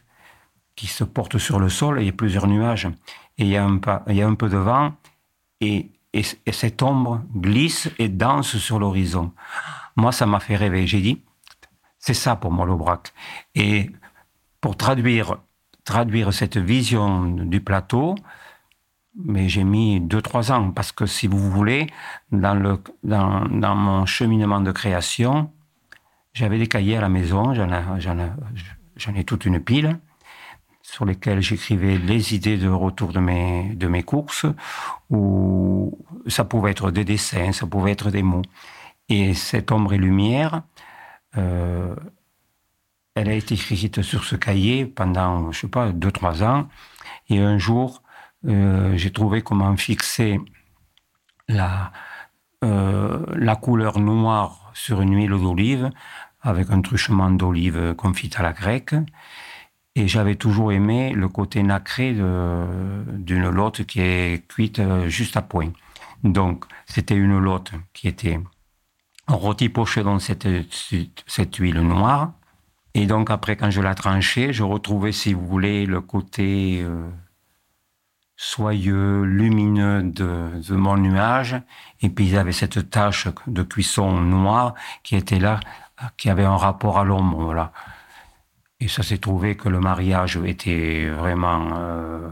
qui se porte sur le sol, il y a plusieurs nuages. Et il y a un, il y a un peu de vent, et, et, et cette ombre glisse et danse sur l'horizon. Moi, ça m'a fait rêver. J'ai dit, c'est ça pour moi l'Aubrac. Et pour traduire traduire cette vision du plateau, mais j'ai mis deux, trois ans, parce que si vous voulez, dans, le, dans, dans mon cheminement de création, j'avais des cahiers à la maison, j'en ai, toute une pile, sur lesquels j'écrivais les idées de retour de mes, de mes courses, ou ça pouvait être des dessins, ça pouvait être des mots. Et cette ombre et lumière, euh, elle a été écrite sur ce cahier pendant, je sais pas, deux, trois ans. Et un jour, j'ai trouvé comment fixer la, euh, la couleur noire sur une huile d'olive avec un truchement d'olive confite à la grecque. Et j'avais toujours aimé le côté nacré d'une lotte qui est cuite euh, juste à point. Donc, c'était une lotte qui était rôtie pochée dans cette, cette huile noire. Et donc, après, quand je la tranchais, je retrouvais, si vous voulez, le côté soyeux, lumineux de, mon nuage. Et puis il y avait cette tache de cuisson noire qui était là, qui avait un rapport à l'ombre. Voilà. Et ça s'est trouvé que le mariage était vraiment euh,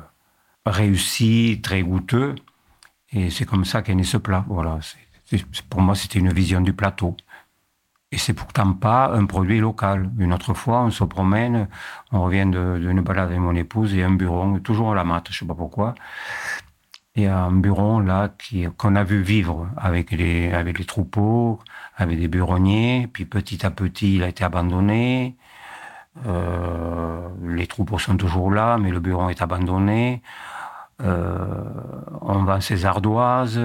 réussi, très goûteux. Et c'est comme ça qu'est né ce plat. Voilà. pour moi, c'était une vision du plateau. Et c'est pourtant pas un produit local. Une autre fois, on se promène, on revient d'une de, balade avec mon épouse et un bureau, toujours à la mat, je sais pas pourquoi. Et un bureau là qu'on a vu vivre avec les avec les troupeaux, avec des buronniers. Puis petit à petit, il a été abandonné. Euh, les troupeaux sont toujours là, mais le bureau est abandonné. Euh, on vend ses ardoises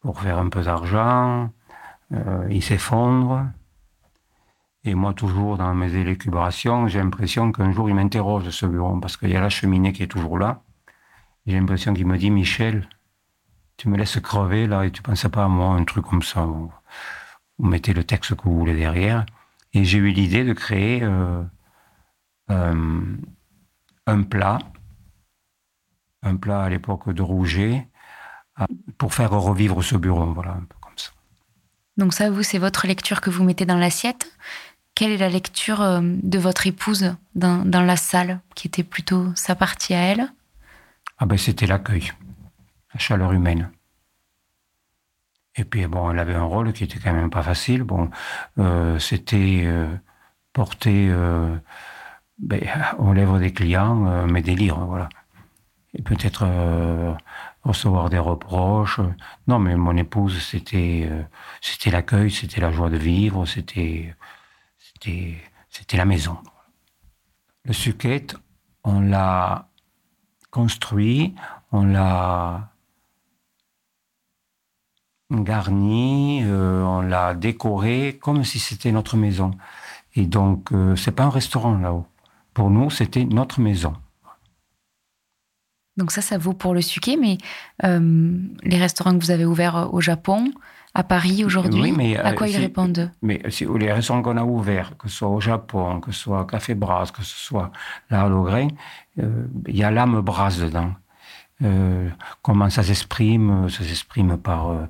pour faire un peu d'argent. Euh, il s'effondre. Et moi, toujours dans mes élucubrations, j'ai l'impression qu'un jour, il m'interroge, ce bureau, parce qu'il y a la cheminée qui est toujours là. J'ai l'impression qu'il me dit, Michel, tu me laisses crever là et tu pensais pas à moi, un truc comme ça. Vous, mettez le texte que vous voulez derrière. Et j'ai eu l'idée de créer euh, euh, un plat, un plat à l'époque de Rouget, pour faire revivre ce bureau. Voilà. Donc ça, vous, c'est votre lecture que vous mettez dans l'assiette. Quelle est la lecture euh, de votre épouse dans, la salle, qui était plutôt sa partie à elle? Ah ben c'était l'accueil, la chaleur humaine. Et puis bon, elle avait un rôle qui était quand même pas facile. Bon, euh, c'était euh, porter ben, aux lèvres des clients mes délires, voilà. Et peut-être recevoir des reproches. Non, mais mon épouse, c'était euh, c'était l'accueil, c'était la joie de vivre, c'était c'était c'était la maison. Le suquette, on l'a construit, on l'a garni, euh, on l'a décoré comme si c'était notre maison. Et donc, euh, c'est pas un restaurant là-haut. Pour nous, c'était notre maison. Donc ça, ça vaut pour le suquet, mais euh, les restaurants que vous avez ouverts euh, au Japon, à Paris aujourd'hui, à quoi euh, ils répondent? Mais les restaurants qu'on a ouverts, que ce soit au Japon, que ce soit Café Brasse, que ce soit au Grain, il y a l'âme brasse dedans. comment ça s'exprime? Ça s'exprime par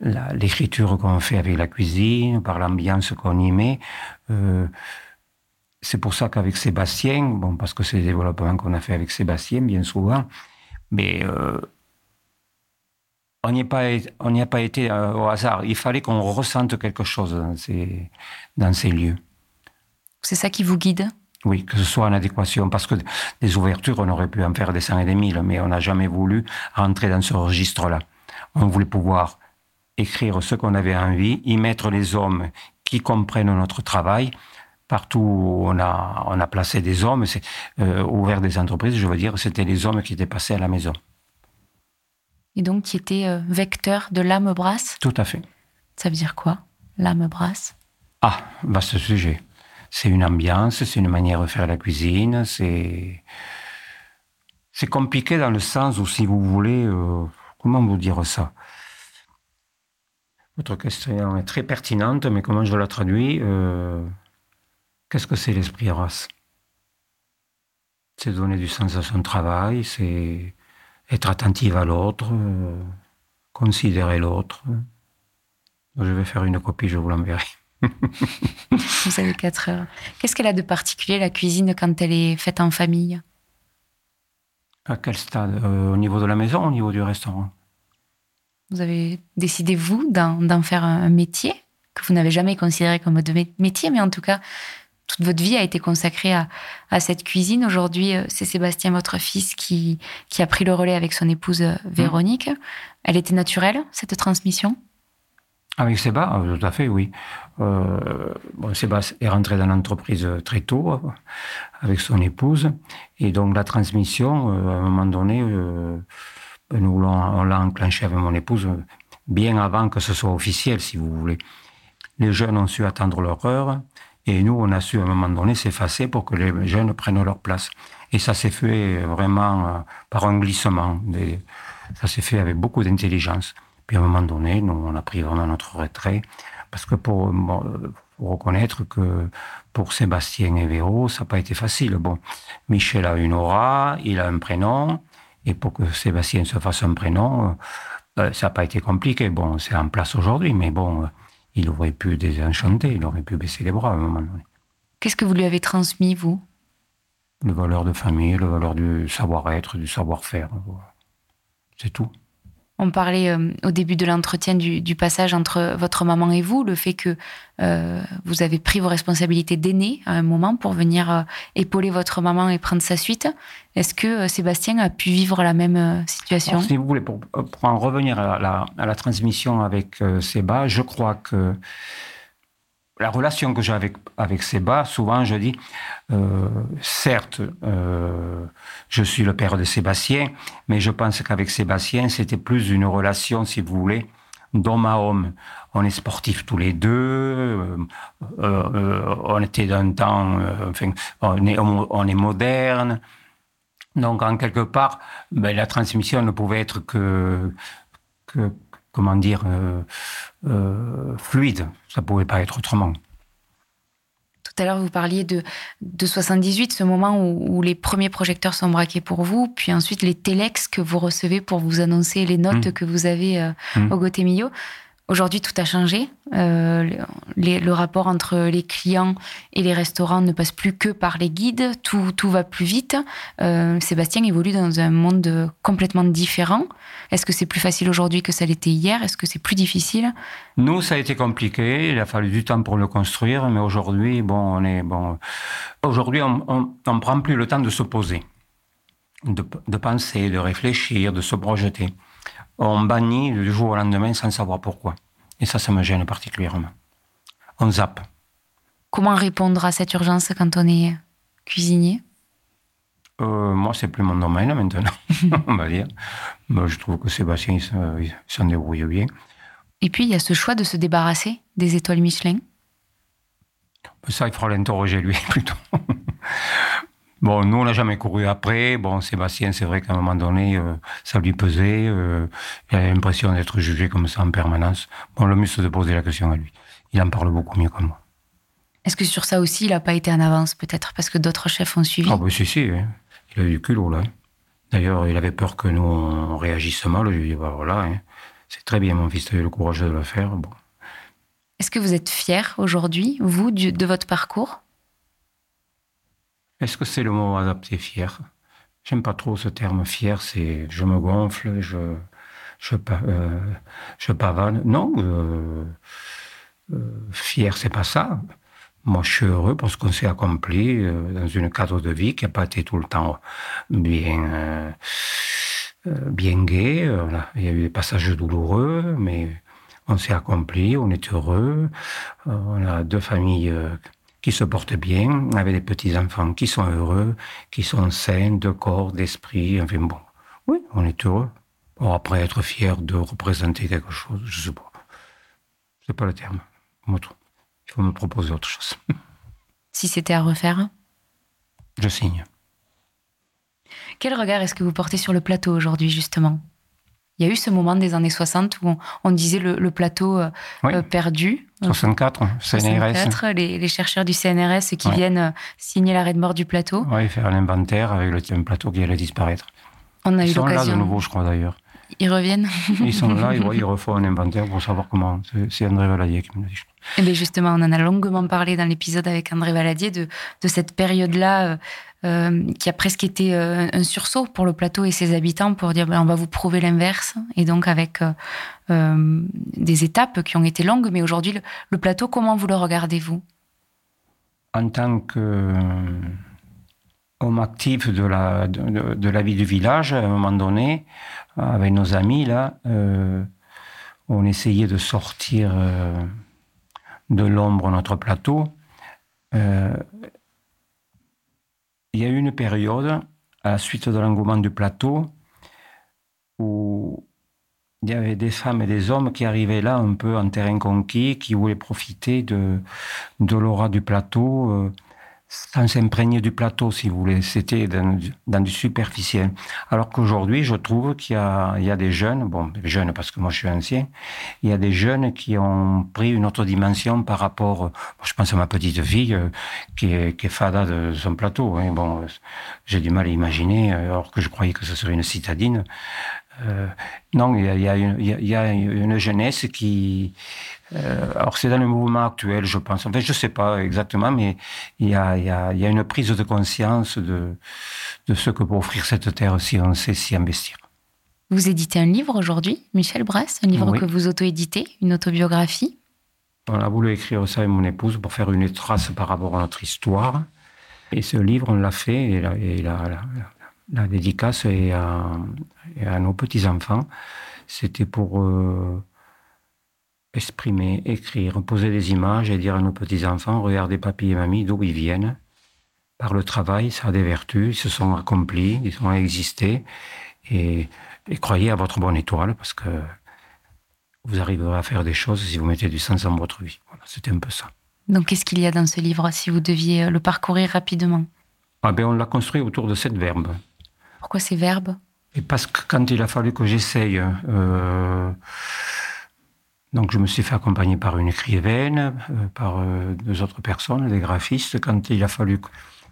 l'écriture qu'on fait avec la cuisine, par l'ambiance qu'on y met. C'est pour ça qu'avec Sébastien, bon, parce que c'est des développements qu'on a fait avec Sébastien, bien souvent, mais euh, on n'y a pas, on a pas été euh, au hasard. Il fallait qu'on ressente quelque chose dans ces, dans ces lieux. C'est ça qui vous guide? Oui, que ce soit en adéquation, parce que des ouvertures, on aurait pu en faire des cent et des mille, mais on n'a jamais voulu rentrer dans ce registre-là. On voulait pouvoir écrire ce qu'on avait envie, y mettre les hommes qui comprennent notre travail, Partout où on a, on a placé des hommes, c'est euh, ouvert des entreprises, je veux dire, c'était les hommes qui étaient passés à la maison. Et donc qui étaient euh, vecteurs de l'âme brasse? Tout à fait. Ça veut dire quoi, l'âme brasse? Ah, vaste sujet. C'est une ambiance, c'est une manière de faire la cuisine, c'est. C'est compliqué dans le sens où, si vous voulez, euh, comment vous dire ça? Votre question est très pertinente, mais comment je la traduis? Qu'est-ce que c'est l'esprit race C'est donner du sens à son travail, c'est être attentive à l'autre, considérer l'autre. Je vais faire une copie, je vous l'enverrai. Vous avez 4 heures. Qu'est-ce qu'elle a de particulier, la cuisine, quand elle est faite en famille? À quel stade? Euh, Au niveau de la maison, au niveau du restaurant? Vous avez décidé, vous, d'en faire un métier que vous n'avez jamais considéré comme de métier, mais en tout cas, toute votre vie a été consacrée à, à cette cuisine. Aujourd'hui, euh, c'est Sébastien, votre fils, qui, qui a pris le relais avec son épouse euh, mmh. Véronique. Elle était naturelle, cette transmission? Avec Séba, euh, tout à fait, oui. Euh, bon, Séba est rentré dans l'entreprise très tôt avec son épouse. Et donc la transmission, à un moment donné, ben, nous on l'a enclenché avec mon épouse bien avant que ce soit officiel, si vous voulez. Les jeunes ont su attendre leur heure et nous, on a su à un moment donné s'effacer pour que les jeunes prennent leur place. Et ça s'est fait vraiment par un glissement. Ça s'est fait avec beaucoup d'intelligence. Puis à un moment donné, nous, on a pris vraiment notre retrait, parce que pour, reconnaître que pour Sébastien et Véro, ça n'a pas été facile. Bon, Michel a une aura, il a un prénom, et pour que Sébastien se fasse un prénom, euh, ça n'a pas été compliqué. Bon, c'est en place aujourd'hui, mais bon, il aurait pu désenchanter, il aurait pu baisser les bras à un moment donné. Qu'est-ce que vous lui avez transmis, vous? Le valeur de famille, le valeur du savoir-être, du savoir-faire. C'est tout. On parlait euh, au début de l'entretien du, passage entre votre maman et vous, le fait que euh, vous avez pris vos responsabilités d'aîné à un moment pour venir euh, épauler votre maman et prendre sa suite. Est-ce que Sébastien a pu vivre la même situation? Si vous voulez, pour, en revenir à la, à la transmission avec Séba, je crois que la relation que j'ai avec, avec Séba, souvent je dis, euh, certes, euh, je suis le père de Sébastien, mais je pense qu'avec Sébastien, c'était plus une relation, si vous voulez, d'homme à homme. On est sportifs tous les deux, euh, on était d'un temps, enfin, on est, est moderne. Donc, en quelque part, ben, la transmission ne pouvait être que comment dire, euh, euh, fluide. Ça ne pouvait pas être autrement. Tout à l'heure, vous parliez de, de 78, ce moment où, les premiers projecteurs sont braqués pour vous, puis ensuite les téléx que vous recevez pour vous annoncer les notes mmh. que vous avez euh, mmh. au. Aujourd'hui, tout a changé. Euh, le rapport entre les clients et les restaurants ne passe plus que par les guides. Tout, tout va plus vite. Euh, Sébastien évolue dans un monde complètement différent. Est-ce que c'est plus facile aujourd'hui que ça l'était hier? Est-ce que c'est plus difficile? Nous, ça a été compliqué. Il a fallu du temps pour le construire. Mais aujourd'hui, bon, on est bon. Aujourd'hui, on ne prend plus le temps de se poser, de, de penser, de réfléchir, de se projeter on bannit du jour au lendemain sans savoir pourquoi. Et ça, ça me gêne particulièrement. On zappe. Comment répondre à cette urgence quand on est cuisinier? Euh, Moi, c'est plus mon domaine maintenant, on va dire. je trouve que Sébastien s'en débrouille bien. Et puis, il y a ce choix de se débarrasser des étoiles Michelin? Ça, il faudra l'interroger lui plutôt. Bon, nous, on n'a jamais couru après. Bon, Sébastien, c'est vrai qu'à un moment donné, euh, ça lui pesait. Euh, il a l'impression d'être jugé comme ça en permanence. Bon, le mieux, c'est de poser la question à lui. Il en parle beaucoup mieux que moi. Est-ce que sur ça aussi, il n'a pas été en avance, peut-être, parce que d'autres chefs ont suivi? Ah, bah, si, si. Hein. Il a eu du culot, là. Hein. D'ailleurs, il avait peur que nous, on réagisse mal. Je lui ai dit, bah, voilà, hein. c'est très bien, mon fils, tu as eu le courage de le faire. Bon. Est-ce que vous êtes fier aujourd'hui, vous, de votre parcours? Est-ce que c'est le mot adapté, fier? J'aime pas trop ce terme fier, c'est je me gonfle, je, je, euh, pavane. Non, euh, euh, fier, c'est pas ça. Moi, je suis heureux parce qu'on s'est accompli euh, dans une cadre de vie qui n'a pas été tout le temps bien, bien gai. Il y a eu des passages douloureux, mais on s'est accompli, on est heureux. on a deux familles qui se portent bien, avec des petits-enfants qui sont heureux, qui sont sains de corps, d'esprit, enfin bon. Oui, on est heureux. Bon, après, être fier de représenter quelque chose, je sais pas. C'est pas le terme. Il faut me proposer autre chose. Si c'était à refaire Je signe. Quel regard est-ce que vous portez sur le plateau aujourd'hui, justement? Il y a eu ce moment des années 60 où on, disait le, plateau euh, euh, perdu. 64, CNRS. les, chercheurs du CNRS qui viennent euh, signer l'arrêt de mort du plateau. Oui, faire l'inventaire avec le, plateau qui allait disparaître. On a Ils eu sont là de nouveau, je crois d'ailleurs. Ils reviennent. Ils sont là, ils, refont un inventaire pour savoir comment. C'est- André Valadier qui me l'a dit. crois. Eh bien justement, on en a longuement parlé dans l'épisode avec André Valadier de, de cette période-là euh, euh, qui a presque été euh, un sursaut pour le plateau et ses habitants pour dire ben, on va vous prouver l'inverse. Et donc avec euh, des étapes qui ont été longues, mais aujourd'hui, le, le plateau, comment vous le regardez-vous? En tant que homme actif de la, de, de- de la vie du village, à un moment donné, avec nos amis, là, euh, on essayait de sortir euh, de l'ombre notre plateau. Euh, il y a eu une période, à la suite de l'engouement du plateau, où il y avait des femmes et des hommes qui arrivaient là un peu en terrain conquis, qui voulaient profiter de, de l'aura du plateau, sans s'imprégner du plateau, si vous voulez. C'était dans, du superficiel. Alors qu'aujourd'hui, je trouve qu'il y a, des jeunes, bon, jeunes parce que moi je suis ancien, il y a des jeunes qui ont pris une autre dimension par rapport, je pense à ma petite fille euh, qui est, qui fada de son plateau. hein. Bon, euh, j'ai du mal à imaginer, euh, alors que je croyais que ce serait une citadine. Non, il y a une jeunesse qui. Euh, alors, c'est dans le mouvement actuel, je pense. En fait, je ne sais pas exactement, mais il y a, il y a- il y a une prise de conscience de, de ce que peut offrir cette terre si on sait s'y investir. Vous éditez un livre aujourd'hui, Michel Brass, un livre Oui. que vous auto-éditez, une autobiographie? On a voulu écrire ça avec mon épouse pour faire une trace par rapport à notre histoire. Et ce livre, on l'a fait, et la, et la, la- la dédicace est à, est à nos petits-enfants. C'était pour euh, exprimer, écrire, poser des images et dire à nos petits-enfants, regardez papy et mamie d'où ils viennent. Par le travail, ça a des vertus, ils se sont accomplis, ils ont existé. Et, et croyez à votre bonne étoile, parce que vous arriverez à faire des choses si vous mettez du sens dans votre vie. Voilà, c'était un peu ça. Donc, qu'est-ce qu'il y a dans ce livre si vous deviez euh, le parcourir rapidement? Ah ben, on l'a construit autour de cette verbe. Pourquoi ces verbes? Et parce que quand il a fallu que j'essaye, euh, donc je me suis fait accompagner par une écrivaine, euh, par euh, deux autres personnes, des graphistes, quand il a fallu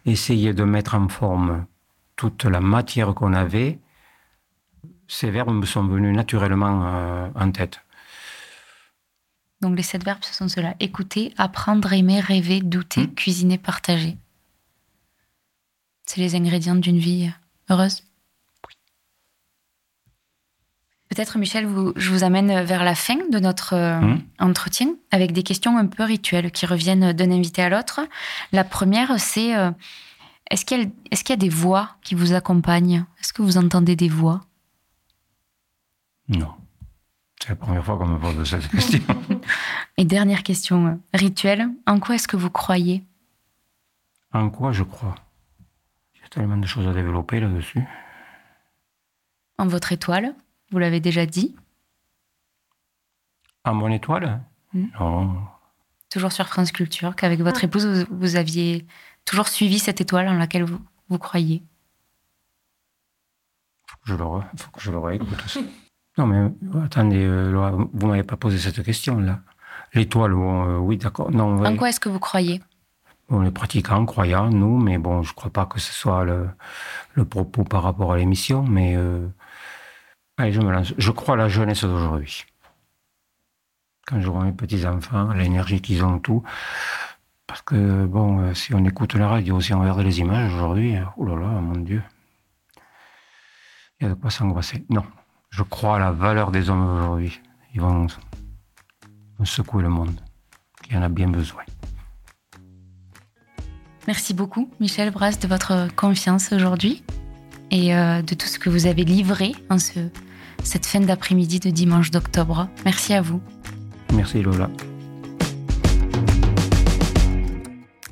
essayer de mettre en forme toute la matière qu'on avait, ces verbes me sont venus naturellement euh, en tête. Donc, les sept verbes, ce sont ceux-là écouter, apprendre, aimer, rêver, douter, Hmm. cuisiner, partager. C'est les ingrédients d'une vie heureuse Peut-être, Michel, vous- je vous amène vers la fin de notre euh, Hmm. entretien avec des questions un peu rituelles qui reviennent d'un invité à l'autre. La première, c'est euh, est-ce qu'il y, a- y des voix qui vous accompagnent? Est-ce que vous entendez des voix? Non. C'est la première fois qu'on me pose cette question. Et dernière question euh, rituelle, en quoi est-ce que vous croyez? En quoi je crois? Il y a tellement de choses à développer là-dessus. En votre étoile Vous l'avez déjà dit. À mon étoile. Non. Toujours sur France Culture, qu'avec votre épouse, vous, vous aviez toujours suivi cette étoile en laquelle vous, vous croyez. Faut que je le, re- faut que je le réécoute aussi. Non, mais euh, attendez, euh, Laura, vous m'avez pas posé cette question-là. L'étoile, bon, euh, oui, d'accord. Non, En oui. quoi est-ce que vous croyez? On est pratiquants, croyants, nous, mais bon, je crois pas que ce soit le, le propos par rapport à l'émission, mais euh, allez, je me lance. Je crois à la jeunesse d'aujourd'hui. Quand je vois mes petits-enfants, l'énergie qu'ils ont, tout. Parce que, bon, euh, si on écoute la radio, si on regarde les images aujourd'hui, euh, oh là là, mon Dieu, il y a de quoi s'angoisser. Non, je crois à la valeur des hommes aujourd'hui. Ils vont, secouer le monde, qui en a bien besoin. Merci beaucoup, Michel Brass, de votre confiance aujourd'hui et euh, de tout ce que vous avez livré en ce, cette fin d'après-midi de dimanche d'octobre. Merci à vous. Merci Lola.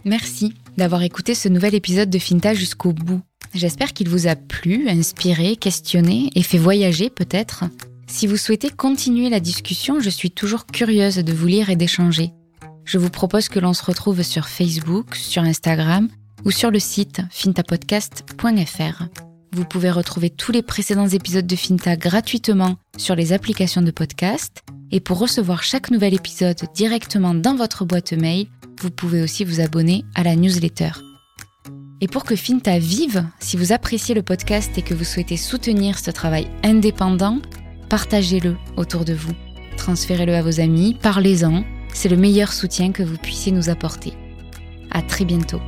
Merci d'avoir écouté ce nouvel épisode de Finta jusqu'au bout. J'espère qu'il vous a plu, inspiré, questionné et fait voyager peut-être. Si vous souhaitez continuer la discussion, je suis toujours curieuse de vous lire et d'échanger. Je vous propose que l'on se retrouve sur Facebook, sur Instagram ou sur le site fintapodcast.fr. Vous pouvez retrouver tous les précédents épisodes de Finta gratuitement sur les applications de podcast. Et pour recevoir chaque nouvel épisode directement dans votre boîte mail, vous pouvez aussi vous abonner à la newsletter. Et pour que Finta vive, si vous appréciez le podcast et que vous souhaitez soutenir ce travail indépendant, partagez-le autour de vous. Transférez-le à vos amis, parlez-en, c'est le meilleur soutien que vous puissiez nous apporter. À très bientôt.